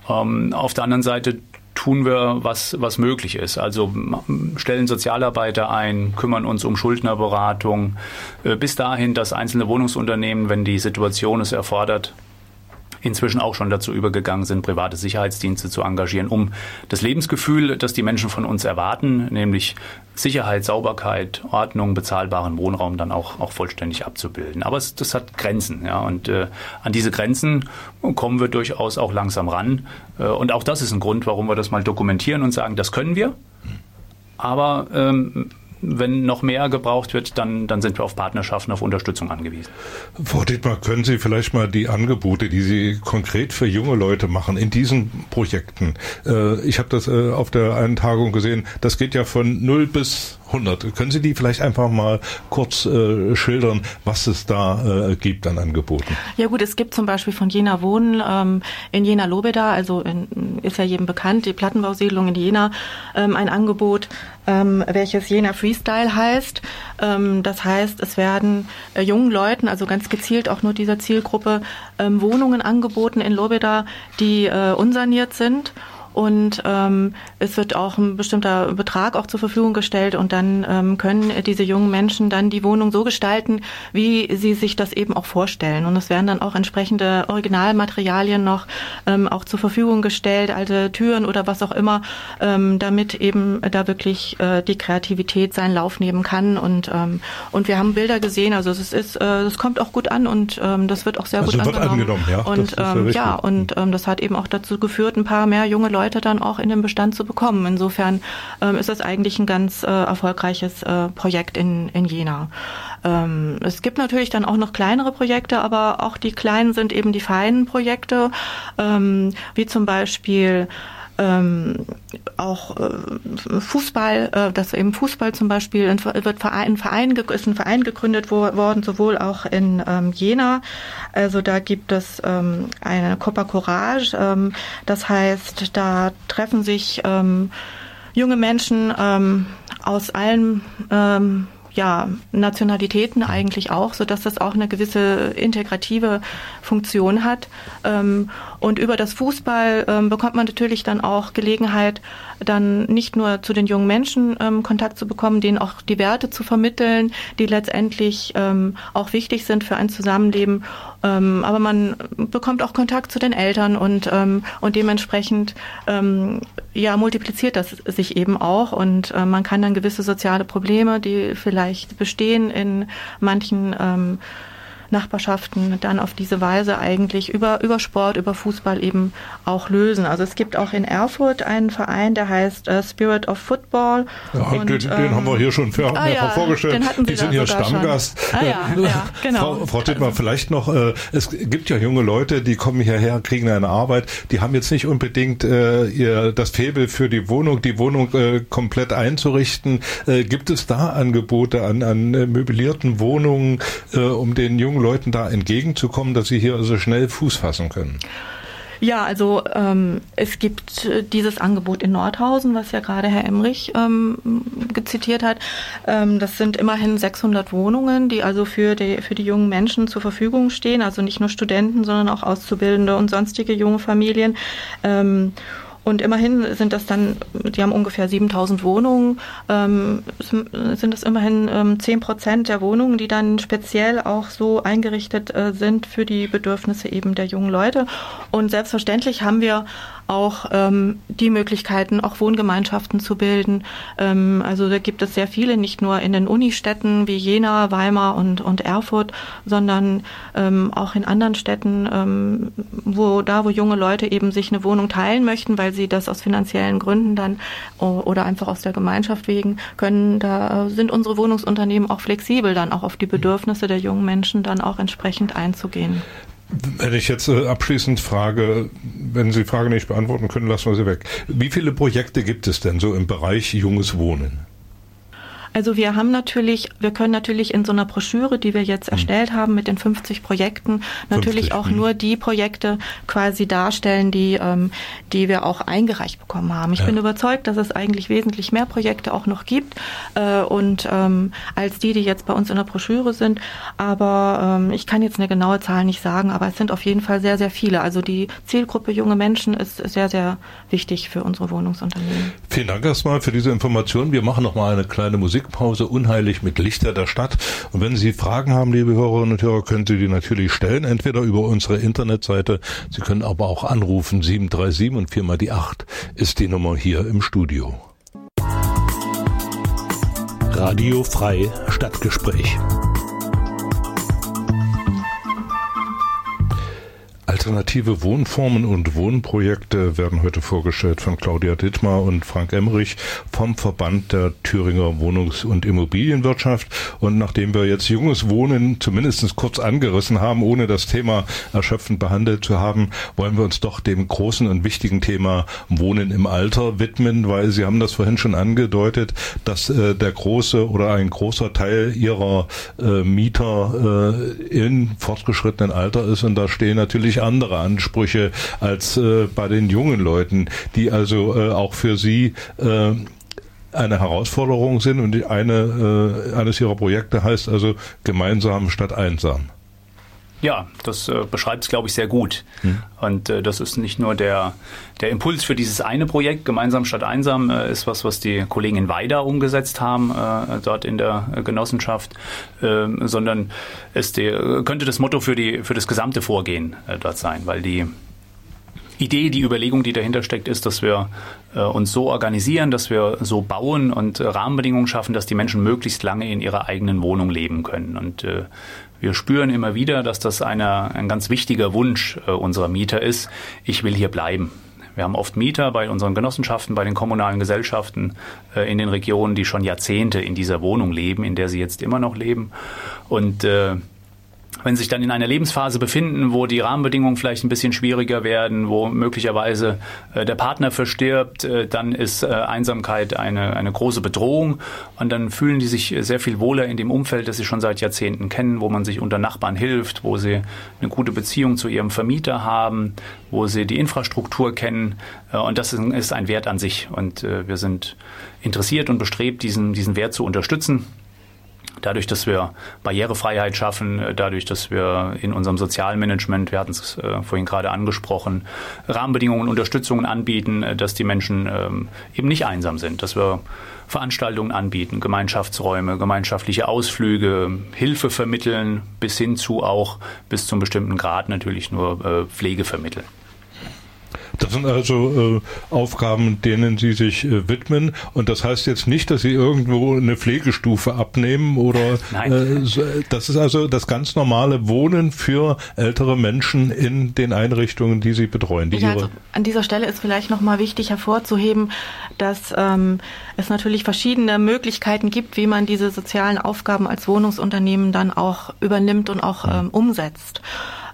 Ähm, auf der anderen Seite tun wir, was, was möglich ist. Also stellen Sozialarbeiter ein, kümmern uns um Schuldnerberatung, äh, bis dahin, dass einzelne Wohnungsunternehmen, wenn die Situation es erfordert, inzwischen auch schon dazu übergegangen sind, private Sicherheitsdienste zu engagieren, um das Lebensgefühl, das die Menschen von uns erwarten, nämlich Sicherheit, Sauberkeit, Ordnung, bezahlbaren Wohnraum dann auch, auch vollständig abzubilden. Aber es, das hat Grenzen, ja, und äh, an diese Grenzen kommen wir durchaus auch langsam ran. Äh, und auch das ist ein Grund, warum wir das mal dokumentieren und sagen, das können wir. Aber ähm, wenn noch mehr gebraucht wird, dann, dann sind wir auf Partnerschaften, auf Unterstützung angewiesen. Frau Dietmar, können Sie vielleicht mal die Angebote, die Sie konkret für junge Leute machen in diesen Projekten, äh, ich habe das äh, auf der einen Tagung gesehen, das geht ja von 0 bis 100. Können Sie die vielleicht einfach mal kurz äh, schildern, was es da äh, gibt an Angeboten? Ja gut, es gibt zum Beispiel von Jena Wohnen ähm, in Jena Lobeda, also in, ist ja jedem bekannt, die Plattenbausiedlung in Jena, ähm, ein Angebot, ähm, welches Jena Freestyle heißt. Ähm, das heißt, es werden äh, jungen Leuten, also ganz gezielt auch nur dieser Zielgruppe, ähm, Wohnungen angeboten in Lobeda, die äh, unsaniert sind und ähm, es wird auch ein bestimmter Betrag auch zur Verfügung gestellt und dann ähm, können diese jungen Menschen dann die Wohnung so gestalten, wie sie sich das eben auch vorstellen. Und es werden dann auch entsprechende Originalmaterialien noch ähm, auch zur Verfügung gestellt, alte Türen oder was auch immer, ähm, damit eben da wirklich äh, die Kreativität seinen Lauf nehmen kann. Und ähm, und wir haben Bilder gesehen, also es ist, äh, es kommt auch gut an und ähm, das wird auch sehr also gut angenommen. angenommen ja, und ähm, ja und ähm, das hat eben auch dazu geführt, ein paar mehr junge Leute Leute dann auch in den Bestand zu bekommen. Insofern ähm, ist das eigentlich ein ganz äh, erfolgreiches äh, Projekt in, in Jena. Ähm, es gibt natürlich dann auch noch kleinere Projekte, aber auch die kleinen sind eben die feinen Projekte, ähm, wie zum Beispiel ähm, auch äh, Fußball, äh, dass eben Fußball zum Beispiel in, wird Verein, Verein ist ein Verein gegründet wo, worden, sowohl auch in ähm, Jena. Also da gibt es ähm, eine Copa Courage. Ähm, das heißt, da treffen sich ähm, junge Menschen ähm, aus allen ähm, ja, Nationalitäten eigentlich auch, so dass das auch eine gewisse integrative Funktion hat. Ähm, und über das Fußball ähm, bekommt man natürlich dann auch Gelegenheit, dann nicht nur zu den jungen Menschen ähm, Kontakt zu bekommen, denen auch die Werte zu vermitteln, die letztendlich ähm, auch wichtig sind für ein Zusammenleben. Ähm, aber man bekommt auch Kontakt zu den Eltern und, ähm, und dementsprechend ähm, ja, multipliziert das sich eben auch und äh, man kann dann gewisse soziale Probleme, die vielleicht bestehen in manchen Nachbarschaften dann auf diese Weise eigentlich über, über Sport, über Fußball eben auch lösen. Also es gibt auch in Erfurt einen Verein, der heißt äh, Spirit of Football. Ja, und, den, ähm, den, haben wir hier schon für, ah, ja, vorgestellt. Die sind hier Stammgast. Ah, ja, [LAUGHS] ja, genau. Frau, Frau Dittmar, vielleicht noch, äh, es gibt ja junge Leute, die kommen hierher, kriegen eine Arbeit, die haben jetzt nicht unbedingt äh, ihr das Faible für die Wohnung, die Wohnung äh, komplett einzurichten. Äh, gibt es da Angebote an, an möblierten Wohnungen, äh, um den jungen jungen Leuten da entgegenzukommen, dass sie hier also schnell Fuß fassen können? Ja, also ähm, es gibt äh, dieses Angebot in Nordhausen, was ja gerade Herr Emrich ähm, gezitiert hat. Ähm, das sind immerhin 600 Wohnungen, die also für die, für die jungen Menschen zur Verfügung stehen, also nicht nur Studenten, sondern auch Auszubildende und sonstige junge Familien. Ähm, und immerhin sind das dann, die haben ungefähr 7000 Wohnungen, ähm, sind das immerhin ähm, 10 Prozent der Wohnungen, die dann speziell auch so eingerichtet äh, sind für die Bedürfnisse eben der jungen Leute. Und selbstverständlich haben wir auch ähm, die Möglichkeiten, auch Wohngemeinschaften zu bilden. Ähm, also da gibt es sehr viele, nicht nur in den Unistädten wie Jena, Weimar und, und Erfurt, sondern ähm, auch in anderen Städten, ähm, wo da, wo junge Leute eben sich eine Wohnung teilen möchten, weil sie das aus finanziellen Gründen dann oder einfach aus der Gemeinschaft wegen können, da äh, sind unsere Wohnungsunternehmen auch flexibel, dann auch auf die Bedürfnisse der jungen Menschen dann auch entsprechend einzugehen. Wenn ich jetzt äh, abschließend frage, wenn Sie die Frage nicht beantworten können, lassen wir sie weg. Wie viele Projekte gibt es denn so im Bereich junges Wohnen? Also wir haben natürlich, wir können natürlich in so einer Broschüre, die wir jetzt hm. erstellt haben mit den 50 Projekten, natürlich 50, auch mh. nur die Projekte quasi darstellen, die, ähm, die wir auch eingereicht bekommen haben. Ich ja. bin überzeugt, dass es eigentlich wesentlich mehr Projekte auch noch gibt äh, und ähm, als die, die jetzt bei uns in der Broschüre sind. Aber ähm, ich kann jetzt eine genaue Zahl nicht sagen, aber es sind auf jeden Fall sehr, sehr viele. Also die Zielgruppe junge Menschen ist sehr, sehr wichtig für unsere Wohnungsunternehmen. Vielen Dank erstmal für diese Information. Wir machen noch mal eine kleine Musik. Musikpause unheilig mit Lichter der Stadt. Und wenn Sie Fragen haben, liebe Hörerinnen und Hörer, können Sie die natürlich stellen, entweder über unsere Internetseite. Sie können aber auch anrufen. 737 und viermal die 8 ist die Nummer hier im Studio. Radio Frei Stadtgespräch. Alternative Wohnformen und Wohnprojekte werden heute vorgestellt von Claudia Dittmar und Frank Emmerich vom Verband der Thüringer Wohnungs- und Immobilienwirtschaft. Und nachdem wir jetzt junges Wohnen zumindest kurz angerissen haben, ohne das Thema erschöpfend behandelt zu haben, wollen wir uns doch dem großen und wichtigen Thema Wohnen im Alter widmen, weil Sie haben das vorhin schon angedeutet, dass äh, der große oder ein großer Teil Ihrer äh, Mieter äh, in fortgeschrittenen Alter ist. Und da stehen natürlich andere Ansprüche als äh, bei den jungen Leuten, die also äh, auch für sie äh, eine Herausforderung sind und eine, äh, eines ihrer Projekte heißt also gemeinsam statt einsam. Ja, das äh, beschreibt es, glaube ich, sehr gut. Hm. Und äh, das ist nicht nur der, der Impuls für dieses eine Projekt, Gemeinsam statt einsam, äh, ist was, was die Kollegen in Weida umgesetzt haben, äh, dort in der Genossenschaft, äh, sondern es die, könnte das Motto für, die, für das gesamte Vorgehen äh, dort sein, weil die Idee, die Überlegung, die dahinter steckt, ist, dass wir äh, uns so organisieren, dass wir so bauen und äh, Rahmenbedingungen schaffen, dass die Menschen möglichst lange in ihrer eigenen Wohnung leben können. Und äh, wir spüren immer wieder, dass das eine, ein ganz wichtiger Wunsch äh, unserer Mieter ist. Ich will hier bleiben. Wir haben oft Mieter bei unseren Genossenschaften, bei den kommunalen Gesellschaften äh, in den Regionen, die schon Jahrzehnte in dieser Wohnung leben, in der sie jetzt immer noch leben. Und äh, wenn sie sich dann in einer Lebensphase befinden, wo die Rahmenbedingungen vielleicht ein bisschen schwieriger werden, wo möglicherweise äh, der Partner verstirbt, äh, dann ist äh, Einsamkeit eine, eine große Bedrohung. Und dann fühlen die sich sehr viel wohler in dem Umfeld, das sie schon seit Jahrzehnten kennen, wo man sich unter Nachbarn hilft, wo sie eine gute Beziehung zu ihrem Vermieter haben, wo sie die Infrastruktur kennen. Äh, und das ist ein Wert an sich. Und äh, wir sind interessiert und bestrebt, diesen, diesen Wert zu unterstützen. Dadurch, dass wir Barrierefreiheit schaffen, äh, dadurch, dass wir in unserem Sozialmanagement, wir hatten es äh, vorhin gerade angesprochen, Rahmenbedingungen, Unterstützungen anbieten, äh, dass die Menschen ähm, eben nicht einsam sind, dass wir Veranstaltungen anbieten, Gemeinschaftsräume, gemeinschaftliche Ausflüge, Hilfe vermitteln, bis hin zu auch bis zum bestimmten Grad natürlich nur Pflege vermitteln. Das sind also äh, Aufgaben, denen Sie sich äh, widmen. Und das heißt jetzt nicht, dass Sie irgendwo eine Pflegestufe abnehmen oder äh, das ist also das ganz normale Wohnen für ältere Menschen in den Einrichtungen, die Sie betreuen. Die ja, also an dieser Stelle ist vielleicht nochmal wichtig hervorzuheben, dass ähm, es natürlich verschiedene Möglichkeiten gibt, wie man diese sozialen Aufgaben als Wohnungsunternehmen dann auch übernimmt und auch ähm, umsetzt.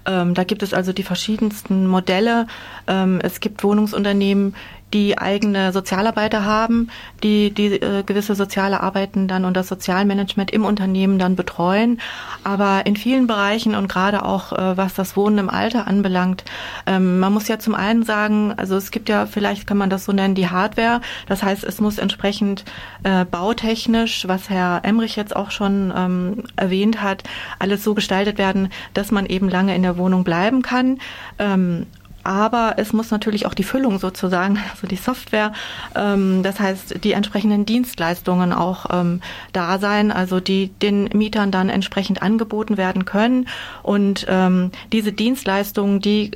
Ähm, da gibt es also die verschiedensten Modelle. Ähm, es gibt Wohnungsunternehmen, die eigene Sozialarbeiter haben, die die äh, gewisse soziale Arbeiten dann und das Sozialmanagement im Unternehmen dann betreuen. Aber in vielen Bereichen und gerade auch äh, was das Wohnen im Alter anbelangt, ähm, man muss ja zum einen sagen, also es gibt ja, vielleicht kann man das so nennen, die Hardware. Das heißt, es muss entsprechend äh, bautechnisch, was Herr Emrich jetzt auch schon ähm, erwähnt hat, alles so gestaltet werden, dass man eben lange in der Wohnung bleiben kann. Ähm, aber es muss natürlich auch die Füllung sozusagen, [LAUGHS] also die Software, ähm, das heißt die entsprechenden Dienstleistungen auch ähm, da sein, also die den Mietern dann entsprechend angeboten werden können. Und ähm, diese Dienstleistungen, die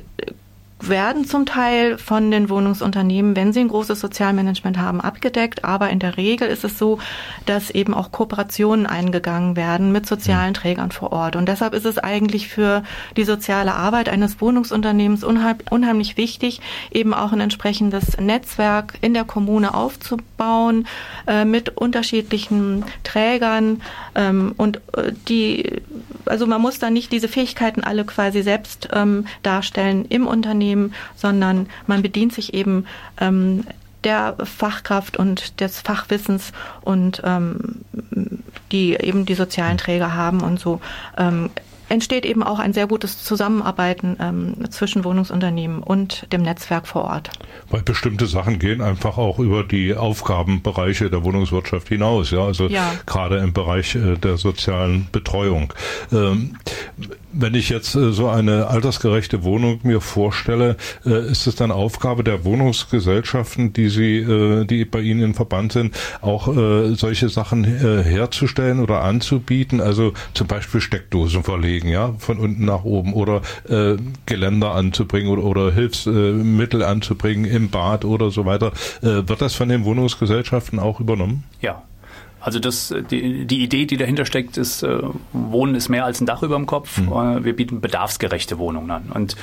werden zum Teil von den Wohnungsunternehmen, wenn sie ein großes Sozialmanagement haben, abgedeckt. Aber in der Regel ist es so, dass eben auch Kooperationen eingegangen werden mit sozialen Trägern vor Ort. Und deshalb ist es eigentlich für die soziale Arbeit eines Wohnungsunternehmens unheimlich wichtig, eben auch ein entsprechendes Netzwerk in der Kommune aufzubauen äh, mit unterschiedlichen Trägern. Ähm, und äh, die, also man muss da nicht diese Fähigkeiten alle quasi selbst ähm, darstellen im Unternehmen nehmen, sondern man bedient sich eben ähm, der Fachkraft und des Fachwissens und ähm, die eben die sozialen Träger haben und so. Ähm, entsteht eben auch ein sehr gutes Zusammenarbeiten ähm, zwischen Wohnungsunternehmen und dem Netzwerk vor Ort. Weil bestimmte Sachen gehen einfach auch über die Aufgabenbereiche der Wohnungswirtschaft hinaus, ja, also ja. gerade im Bereich äh, der sozialen Betreuung. Ähm, wenn ich jetzt äh, so eine altersgerechte Wohnung mir vorstelle, äh, ist es dann Aufgabe der Wohnungsgesellschaften, die sie, äh, die bei Ihnen im Verband sind, auch äh, solche Sachen äh, herzustellen oder anzubieten? Also zum Beispiel Steckdosen verlegen, ja, von unten nach oben oder äh, Geländer anzubringen oder, oder Hilfsmittel anzubringen im Bad oder so weiter. wird das von den Wohnungsgesellschaften auch übernommen? Ja, also das, die, die Idee, die dahinter steckt, ist, äh, Wohnen ist mehr als ein Dach über dem Kopf. Mhm. Äh, wir bieten bedarfsgerechte Wohnungen an. Und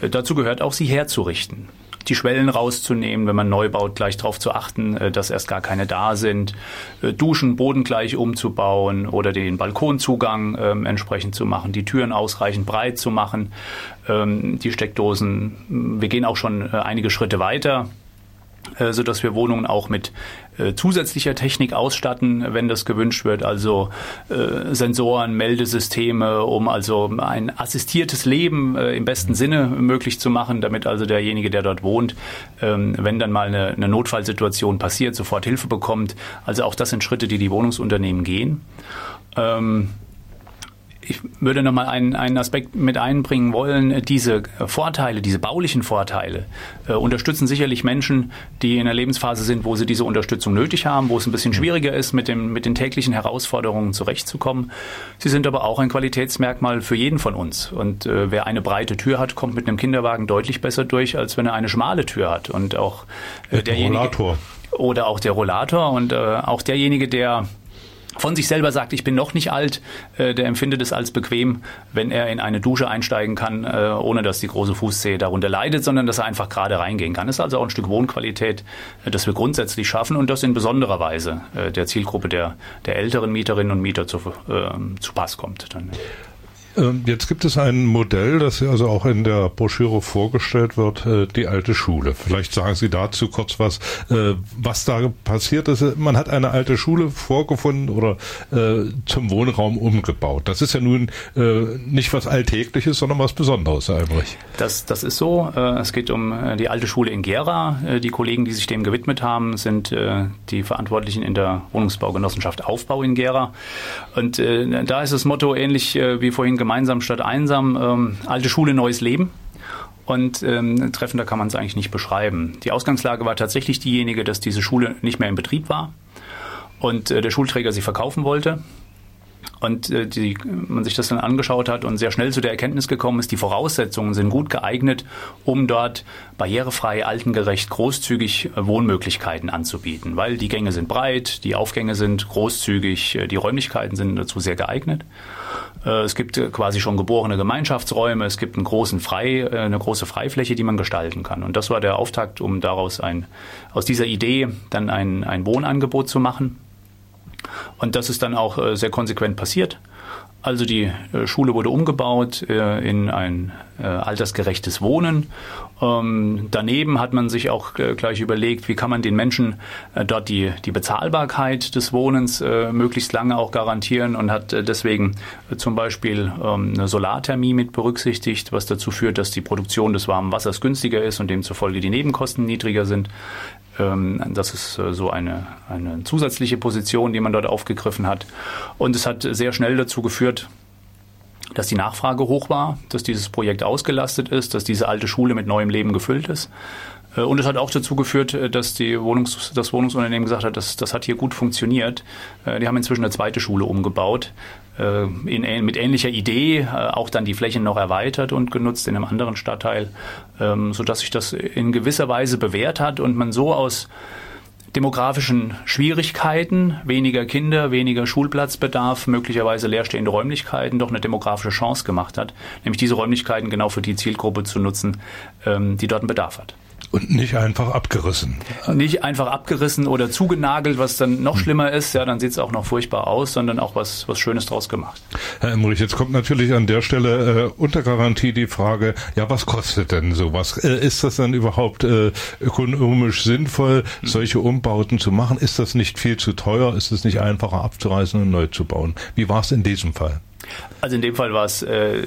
äh, dazu gehört auch, sie herzurichten. Die Schwellen rauszunehmen, wenn man neu baut, gleich darauf zu achten, äh, dass erst gar keine da sind. Äh, Duschen bodengleich umzubauen oder den Balkonzugang ähm, entsprechend zu machen, die Türen ausreichend breit zu machen, ähm, die Steckdosen. Wir gehen auch schon äh, einige Schritte weiter äh, so dass wir Wohnungen auch mit äh, zusätzlicher Technik ausstatten, wenn das gewünscht wird, also äh, Sensoren, Meldesysteme, um also ein assistiertes Leben im besten Sinne möglich zu machen, damit also derjenige, der dort wohnt, ähm, wenn dann mal eine, eine Notfallsituation passiert, sofort Hilfe bekommt. Also auch das sind Schritte, die die Wohnungsunternehmen gehen. Ähm, ich würde noch mal einen, einen Aspekt mit einbringen wollen. Diese Vorteile, diese baulichen Vorteile äh, unterstützen sicherlich Menschen, die in einer Lebensphase sind, wo sie diese Unterstützung nötig haben, wo es ein bisschen schwieriger ist, mit, dem, mit den täglichen Herausforderungen zurechtzukommen. Sie sind aber auch ein Qualitätsmerkmal für jeden von uns. Und äh, wer eine breite Tür hat, kommt mit einem Kinderwagen deutlich besser durch, als wenn er eine schmale Tür hat. Und auch äh, derjenige, Rollator. Oder auch der Rollator und äh, auch derjenige, der von sich selber sagt, ich bin noch nicht alt, äh, der empfindet es als bequem, wenn er in eine Dusche einsteigen kann, äh, ohne dass die große Fußzehe darunter leidet, sondern dass er einfach gerade reingehen kann. Das ist also auch ein Stück Wohnqualität, äh, das wir grundsätzlich schaffen und das in besonderer Weise äh, der Zielgruppe der, der älteren Mieterinnen und Mieter zu, äh, zu Pass kommt. Dann. Ähm, jetzt gibt es ein Modell, das also auch in der Broschüre vorgestellt wird, äh, die alte Schule. Vielleicht sagen Sie dazu kurz was, äh, was da passiert ist. Man hat eine alte Schule vorgefunden oder äh, zum Wohnraum umgebaut. Das ist ja nun nicht was Alltägliches, sondern was Besonderes, Herr Albrecht. Das, das ist so. Es geht um die alte Schule in Gera. Die Kollegen, die sich dem gewidmet haben, sind die Verantwortlichen in der Wohnungsbaugenossenschaft Aufbau in Gera. Und da ist das Motto ähnlich wie vorhin gemacht gemeinsam statt einsam, ähm, alte Schule, neues Leben. Und ähm, treffender kann man es eigentlich nicht beschreiben. Die Ausgangslage war tatsächlich diejenige, dass diese Schule nicht mehr in Betrieb war und äh, der Schulträger sie verkaufen wollte und äh, die, man sich das dann angeschaut hat und sehr schnell zu der Erkenntnis gekommen ist, die Voraussetzungen sind gut geeignet, um dort barrierefrei, altengerecht, großzügig äh, Wohnmöglichkeiten anzubieten, weil die Gänge sind breit, die Aufgänge sind großzügig, äh, die Räumlichkeiten sind dazu sehr geeignet. Äh, es gibt quasi schon geborene Gemeinschaftsräume, es gibt einen großen Frei, eine große Freifläche, die man gestalten kann. Und das war der Auftakt, um daraus ein, aus dieser Idee dann ein, ein Wohnangebot zu machen. Und das ist dann auch äh, sehr konsequent passiert. Also die äh, Schule wurde umgebaut äh, in ein altersgerechtes Wohnen. Ähm, daneben hat man sich auch gleich überlegt, wie kann man den Menschen dort die, die Bezahlbarkeit des Wohnens möglichst lange auch garantieren und hat deswegen zum Beispiel ähm, eine Solarthermie mit berücksichtigt, was dazu führt, dass die Produktion des warmen Wassers günstiger ist und demzufolge die Nebenkosten niedriger sind. Ähm, das ist äh, so eine, eine zusätzliche Position, die man dort aufgegriffen hat. Und es hat sehr schnell dazu geführt, dass die Nachfrage hoch war, dass dieses Projekt ausgelastet ist, dass diese alte Schule mit neuem Leben gefüllt ist. Äh, und es hat auch dazu geführt, äh, dass die Wohnungs-, das Wohnungsunternehmen gesagt hat, das, das hat hier gut funktioniert. Die haben inzwischen eine zweite Schule umgebaut, äh, in, mit ähnlicher Idee, äh, auch dann die Flächen noch erweitert und genutzt in einem anderen Stadtteil, ähm, sodass sich das in gewisser Weise bewährt hat und man so aus demografischen Schwierigkeiten, weniger Kinder, weniger Schulplatzbedarf, möglicherweise leerstehende Räumlichkeiten, doch eine demografische Chance gemacht hat, nämlich diese Räumlichkeiten genau für die Zielgruppe zu nutzen, ähm, die dort einen Bedarf hat. Und nicht einfach abgerissen. Nicht einfach abgerissen oder zugenagelt, was dann noch hm. schlimmer ist. Ja, dann sieht es auch noch furchtbar aus, sondern auch was, was Schönes draus gemacht. Herr Emmerich, jetzt kommt natürlich an der Stelle äh, unter Garantie die Frage, ja, was kostet denn sowas? Äh, ist das dann überhaupt äh, ökonomisch sinnvoll, hm. solche Umbauten zu machen? Ist das nicht viel zu teuer? Ist es nicht einfacher abzureißen und neu zu bauen? Wie war es in diesem Fall? Also in dem Fall war es äh,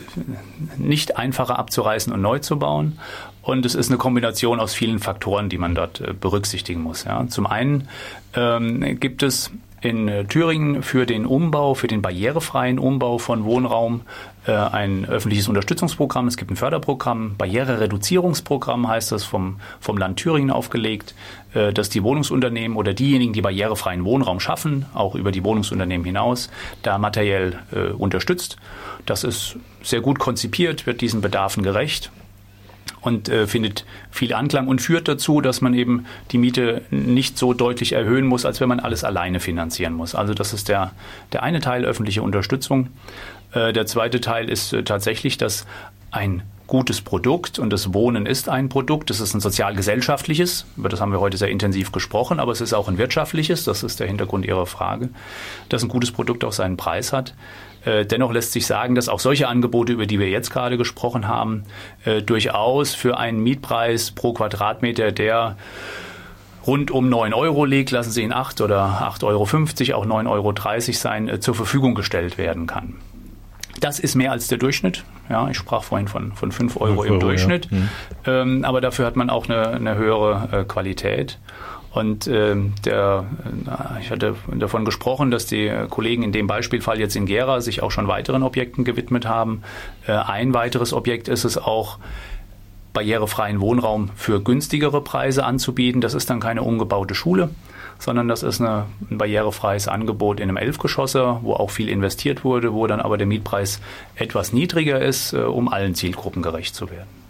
nicht einfacher abzureißen und neu zu bauen. Und es ist eine Kombination aus vielen Faktoren, die man dort äh, berücksichtigen muss. Ja. Zum einen ähm, gibt es in äh, Thüringen für den Umbau, für den barrierefreien Umbau von Wohnraum äh, ein öffentliches Unterstützungsprogramm. Es gibt ein Förderprogramm, Barrierereduzierungsprogramm heißt das, vom, vom Land Thüringen aufgelegt, äh, dass die Wohnungsunternehmen oder diejenigen, die barrierefreien Wohnraum schaffen, auch über die Wohnungsunternehmen hinaus, da materiell äh, unterstützt. Das ist sehr gut konzipiert, wird diesen Bedarfen gerecht und äh, findet viel Anklang und führt dazu, dass man eben die Miete nicht so deutlich erhöhen muss, als wenn man alles alleine finanzieren muss. Also das ist der, der eine Teil öffentliche Unterstützung. Äh, der zweite Teil ist äh, tatsächlich, dass ein gutes Produkt und das Wohnen ist ein Produkt. Das ist ein sozialgesellschaftliches, über das haben wir heute sehr intensiv gesprochen, aber es ist auch ein wirtschaftliches, das ist der Hintergrund Ihrer Frage, dass ein gutes Produkt auch seinen Preis hat. Äh, dennoch lässt sich sagen, dass auch solche Angebote, über die wir jetzt gerade gesprochen haben, äh, durchaus für einen Mietpreis pro Quadratmeter, der rund um 9 Euro liegt, lassen Sie ihn 8 oder 8,50 Euro, auch 9,30 Euro sein, äh, zur Verfügung gestellt werden kann. Das ist mehr als der Durchschnitt. Ja, ich sprach vorhin von, von 5 Euro 5 im Euro, Durchschnitt. Ja. Mhm. Ähm, aber dafür hat man auch eine, eine höhere äh, Qualität. Und ähm, der, äh, ich hatte davon gesprochen, dass die Kollegen in dem Beispielfall jetzt in Gera sich auch schon weiteren Objekten gewidmet haben. Äh, ein weiteres Objekt ist es auch, barrierefreien Wohnraum für günstigere Preise anzubieten. Das ist dann keine umgebaute Schule, sondern das ist eine, ein barrierefreies Angebot in einem Elfgeschosser, wo auch viel investiert wurde, wo dann aber der Mietpreis etwas niedriger ist, äh, um allen Zielgruppen gerecht zu werden.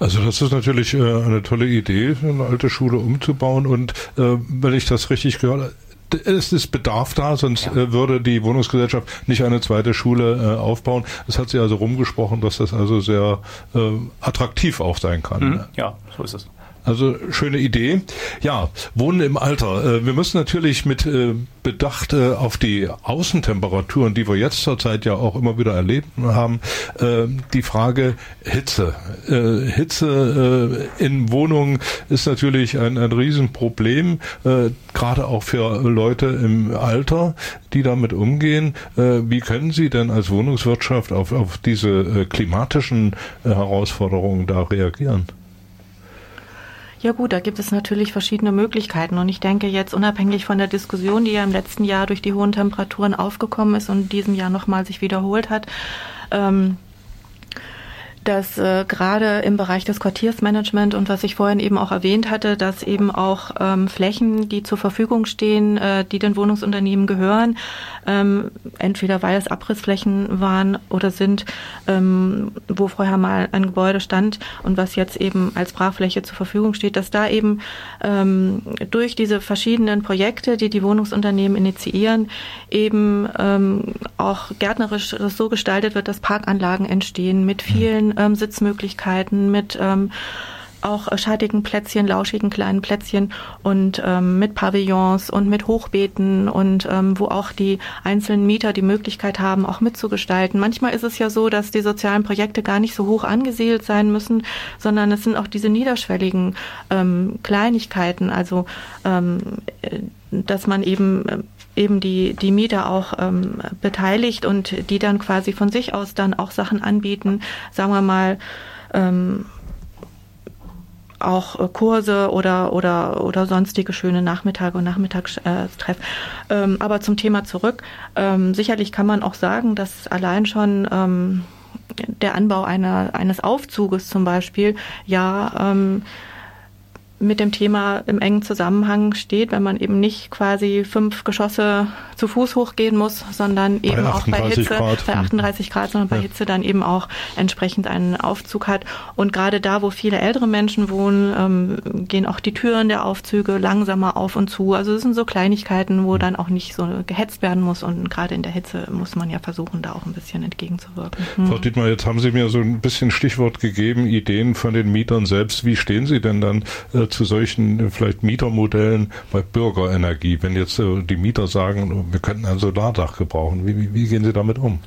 Also das ist natürlich äh, eine tolle Idee, eine alte Schule umzubauen und äh, wenn ich das richtig gehört d- es ist Bedarf da, sonst äh, würde die Wohnungsgesellschaft nicht eine zweite Schule äh, aufbauen. Es hat sie also rumgesprochen, dass das also sehr äh, attraktiv auch sein kann. Mhm. Ja, so ist es. Also schöne Idee. Ja, Wohnen im Alter. Äh, Wir müssen natürlich mit äh, Bedacht äh, auf die Außentemperaturen, die wir jetzt zurzeit ja auch immer wieder erleben haben, die Frage Hitze. Hitze in Wohnungen ist natürlich ein, ein Riesenproblem, gerade auch für Leute im Alter, die damit umgehen. Wie können Sie denn als Wohnungswirtschaft auf, auf diese klimatischen Herausforderungen da reagieren? Ja gut, da gibt es natürlich verschiedene Möglichkeiten. Und ich denke jetzt unabhängig von der Diskussion, die ja im letzten Jahr durch die hohen Temperaturen aufgekommen ist und in diesem Jahr nochmal sich wiederholt hat, ähm, dass äh, gerade im Bereich des Quartiersmanagement und was ich vorhin eben auch erwähnt hatte, dass eben auch ähm, Flächen, die zur Verfügung stehen, äh, die den Wohnungsunternehmen gehören, ähm, entweder weil es Abrissflächen waren oder sind, ähm, wo vorher mal ein Gebäude stand und was jetzt eben als Brachfläche zur Verfügung steht, dass da eben ähm, durch diese verschiedenen Projekte, die die Wohnungsunternehmen initiieren, eben ähm, auch gärtnerisch so gestaltet wird, dass Parkanlagen entstehen mit vielen ähm, Sitzmöglichkeiten, mit ähm, auch schattigen Plätzchen, lauschigen kleinen Plätzchen und ähm, mit Pavillons und mit Hochbeeten und ähm, wo auch die einzelnen Mieter die Möglichkeit haben, auch mitzugestalten. Manchmal ist es ja so, dass die sozialen Projekte gar nicht so hoch angesiedelt sein müssen, sondern es sind auch diese niederschwelligen ähm, Kleinigkeiten, also ähm, äh, dass man eben äh, eben die, die Mieter auch ähm, beteiligt und die dann quasi von sich aus dann auch Sachen anbieten, sagen wir mal, ähm, auch äh, Kurse oder oder oder sonstige schöne Nachmittage und Nachmittagstreff. Ähm, aber zum Thema zurück. Ähm, sicherlich kann man auch sagen, dass allein schon ähm, der Anbau einer eines Aufzuges zum Beispiel ja ähm, mit dem Thema im engen Zusammenhang steht, wenn man eben nicht quasi fünf Geschosse zu Fuß hochgehen muss, sondern eben auch bei 38 Hitze, Grad. bei 38 Grad, sondern bei Ja. Hitze dann eben auch entsprechend einen Aufzug hat. Und gerade da, wo viele ältere Menschen wohnen, ähm, gehen auch die Türen der Aufzüge langsamer auf und zu. Also es sind so Kleinigkeiten, wo dann auch nicht so gehetzt werden muss. Und gerade in der Hitze muss man ja versuchen, da auch ein bisschen entgegenzuwirken. Hm. Frau Dietmar, jetzt haben Sie mir so ein bisschen Stichwort gegeben, Ideen von den Mietern selbst. Wie stehen Sie denn dann äh, zu solchen äh, vielleicht Mietermodellen bei Bürgerenergie, wenn jetzt äh, die Mieter sagen, wir könnten ein Solardach gebrauchen? Wie, wie, wie gehen Sie damit um?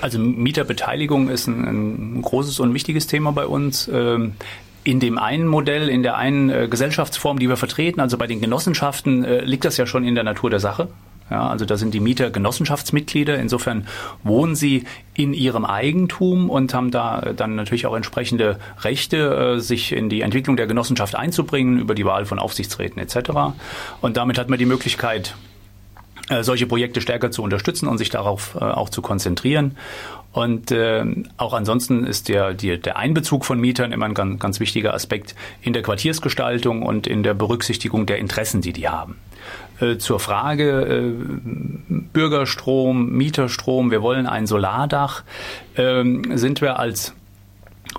Also Mieterbeteiligung ist ein, ein großes und wichtiges Thema bei uns. Ähm, in dem einen Modell, in der einen äh, Gesellschaftsform, die wir vertreten, also bei den Genossenschaften, äh, liegt das ja schon in der Natur der Sache. Ja, also da sind die Mieter Genossenschaftsmitglieder. Insofern wohnen sie in ihrem Eigentum und haben da äh, dann natürlich auch entsprechende Rechte, sich in die Entwicklung der Genossenschaft einzubringen über die Wahl von Aufsichtsräten etc. Und damit hat man die Möglichkeit, solche Projekte stärker zu unterstützen und sich darauf äh, auch zu konzentrieren. Und äh, auch ansonsten ist der, die, der Einbezug von Mietern immer ein ganz, ganz wichtiger Aspekt in der Quartiersgestaltung und in der Berücksichtigung der Interessen, die die haben. Äh, zur Frage äh, Bürgerstrom, Mieterstrom, wir wollen ein Solardach, ähm, sind wir als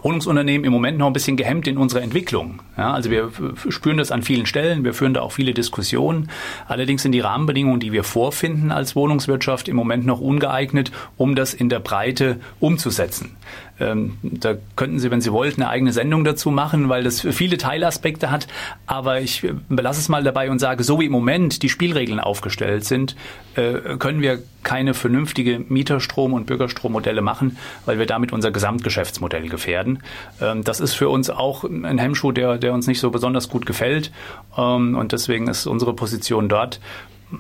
Wohnungsunternehmen im Moment noch ein bisschen gehemmt in unserer Entwicklung. Ja, also wir spüren das an vielen Stellen, wir führen da auch viele Diskussionen. Allerdings sind die Rahmenbedingungen, die wir vorfinden als Wohnungswirtschaft im Moment noch ungeeignet, um das in der Breite umzusetzen. Ähm, da könnten Sie, wenn Sie wollten, eine eigene Sendung dazu machen, weil das viele Teilaspekte hat. Aber ich äh, belasse es mal dabei und sage, so wie im Moment die Spielregeln aufgestellt sind, äh, können wir keine vernünftige Mieterstrom- und Bürgerstrommodelle machen, weil wir damit unser Gesamtgeschäftsmodell gefährden. Ähm, das ist für uns auch ein Hemmschuh, der, der uns nicht so besonders gut gefällt. Ähm, und deswegen ist unsere Position dort,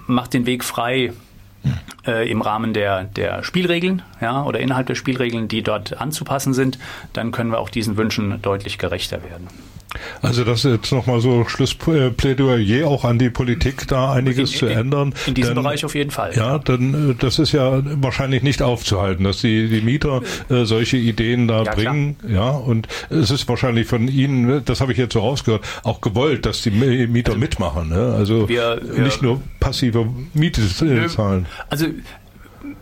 macht den Weg frei, äh, im Rahmen der, der Spielregeln ja, oder innerhalb der Spielregeln, die dort anzupassen sind, dann können wir auch diesen Wünschen deutlich gerechter werden. Also das ist jetzt nochmal so Schlussplädoyer auch an die Politik, da einiges In- zu in- ändern. in diesem Denn- Bereich auf jeden Fall, Ja, dann äh, das ist ja wahrscheinlich nicht aufzuhalten, dass die, die Mieter äh, solche Ideen da Ja, bringen. Ja, und es ist wahrscheinlich von Ihnen, das habe ich jetzt so rausgehört, auch gewollt, dass die Mi- Mieter mitmachen. Ne? Also wir- wir- nicht nur passive Miete zahlen. Also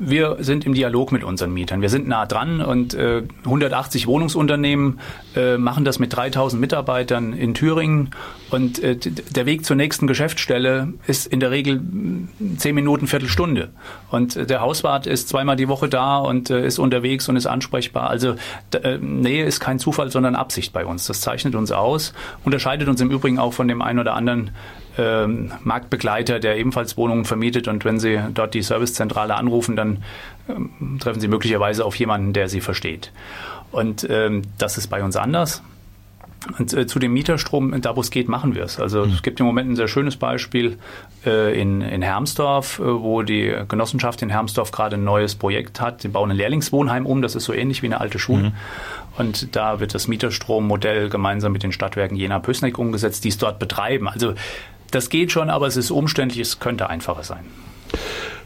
wir sind im Dialog mit unseren Mietern. Wir sind nah dran und äh, 180 Wohnungsunternehmen äh, machen das mit 3000 Mitarbeitern in Thüringen. Und äh, der Weg zur nächsten Geschäftsstelle ist in der Regel 10 Minuten, Viertelstunde. Und äh, der Hauswart ist zweimal die Woche da und äh, ist unterwegs und ist ansprechbar. Also äh, Nähe ist kein Zufall, sondern Absicht bei uns. Das zeichnet uns aus, unterscheidet uns im Übrigen auch von dem einen oder anderen ähm, Marktbegleiter, der ebenfalls Wohnungen vermietet und wenn Sie dort die Servicezentrale anrufen, dann ähm, treffen Sie möglicherweise auf jemanden, der Sie versteht. Und ähm, das ist bei uns anders. Und äh, zu dem Mieterstrom, da wo es geht, machen wir es. Also mhm. es gibt im Moment ein sehr schönes Beispiel äh, in, in Hermsdorf, äh, wo die Genossenschaft in Hermsdorf gerade ein neues Projekt hat. Sie bauen ein Lehrlingswohnheim um, das ist so ähnlich wie eine alte Schule. Mhm. Und da wird das Mieterstrommodell gemeinsam mit den Stadtwerken Jena-Pößneck umgesetzt, die es dort betreiben. Also das geht schon, aber es ist umständlich, es könnte einfacher sein.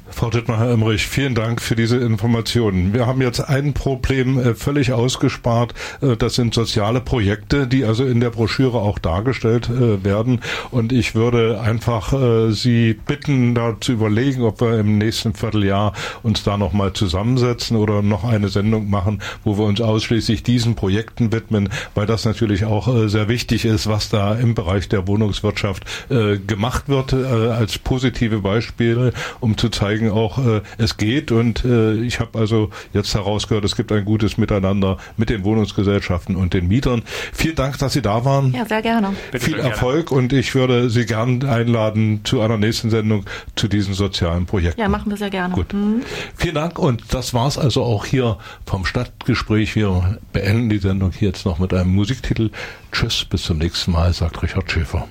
Frau Dittmar, Herr Emmerich, vielen Dank für diese Informationen. Wir haben jetzt ein Problem äh, völlig ausgespart. Äh, das sind soziale Projekte, die also in der Broschüre auch dargestellt äh, werden. Und ich würde einfach Sie bitten, da zu überlegen, ob wir im nächsten Vierteljahr uns da nochmal zusammensetzen oder noch eine Sendung machen, wo wir uns ausschließlich diesen Projekten widmen, weil das natürlich auch sehr wichtig ist, was da im Bereich der Wohnungswirtschaft gemacht wird, als positive Beispiele, um zu zeigen, zeigen auch, äh, es geht und äh, ich habe also jetzt herausgehört, es gibt ein gutes Miteinander mit den Wohnungsgesellschaften und den Mietern. Vielen Dank, dass Sie da waren. Ja, sehr gerne. Bitte Viel Erfolg gerne. und ich würde Sie gern einladen zu einer nächsten Sendung zu diesen sozialen Projekten. Ja, machen wir sehr gerne. Gut. Mhm. Vielen Dank und das war's also auch hier vom Stadtgespräch. Wir beenden die Sendung hier jetzt noch mit einem Musiktitel. Tschüss, bis zum nächsten Mal, sagt Richard Schäfer.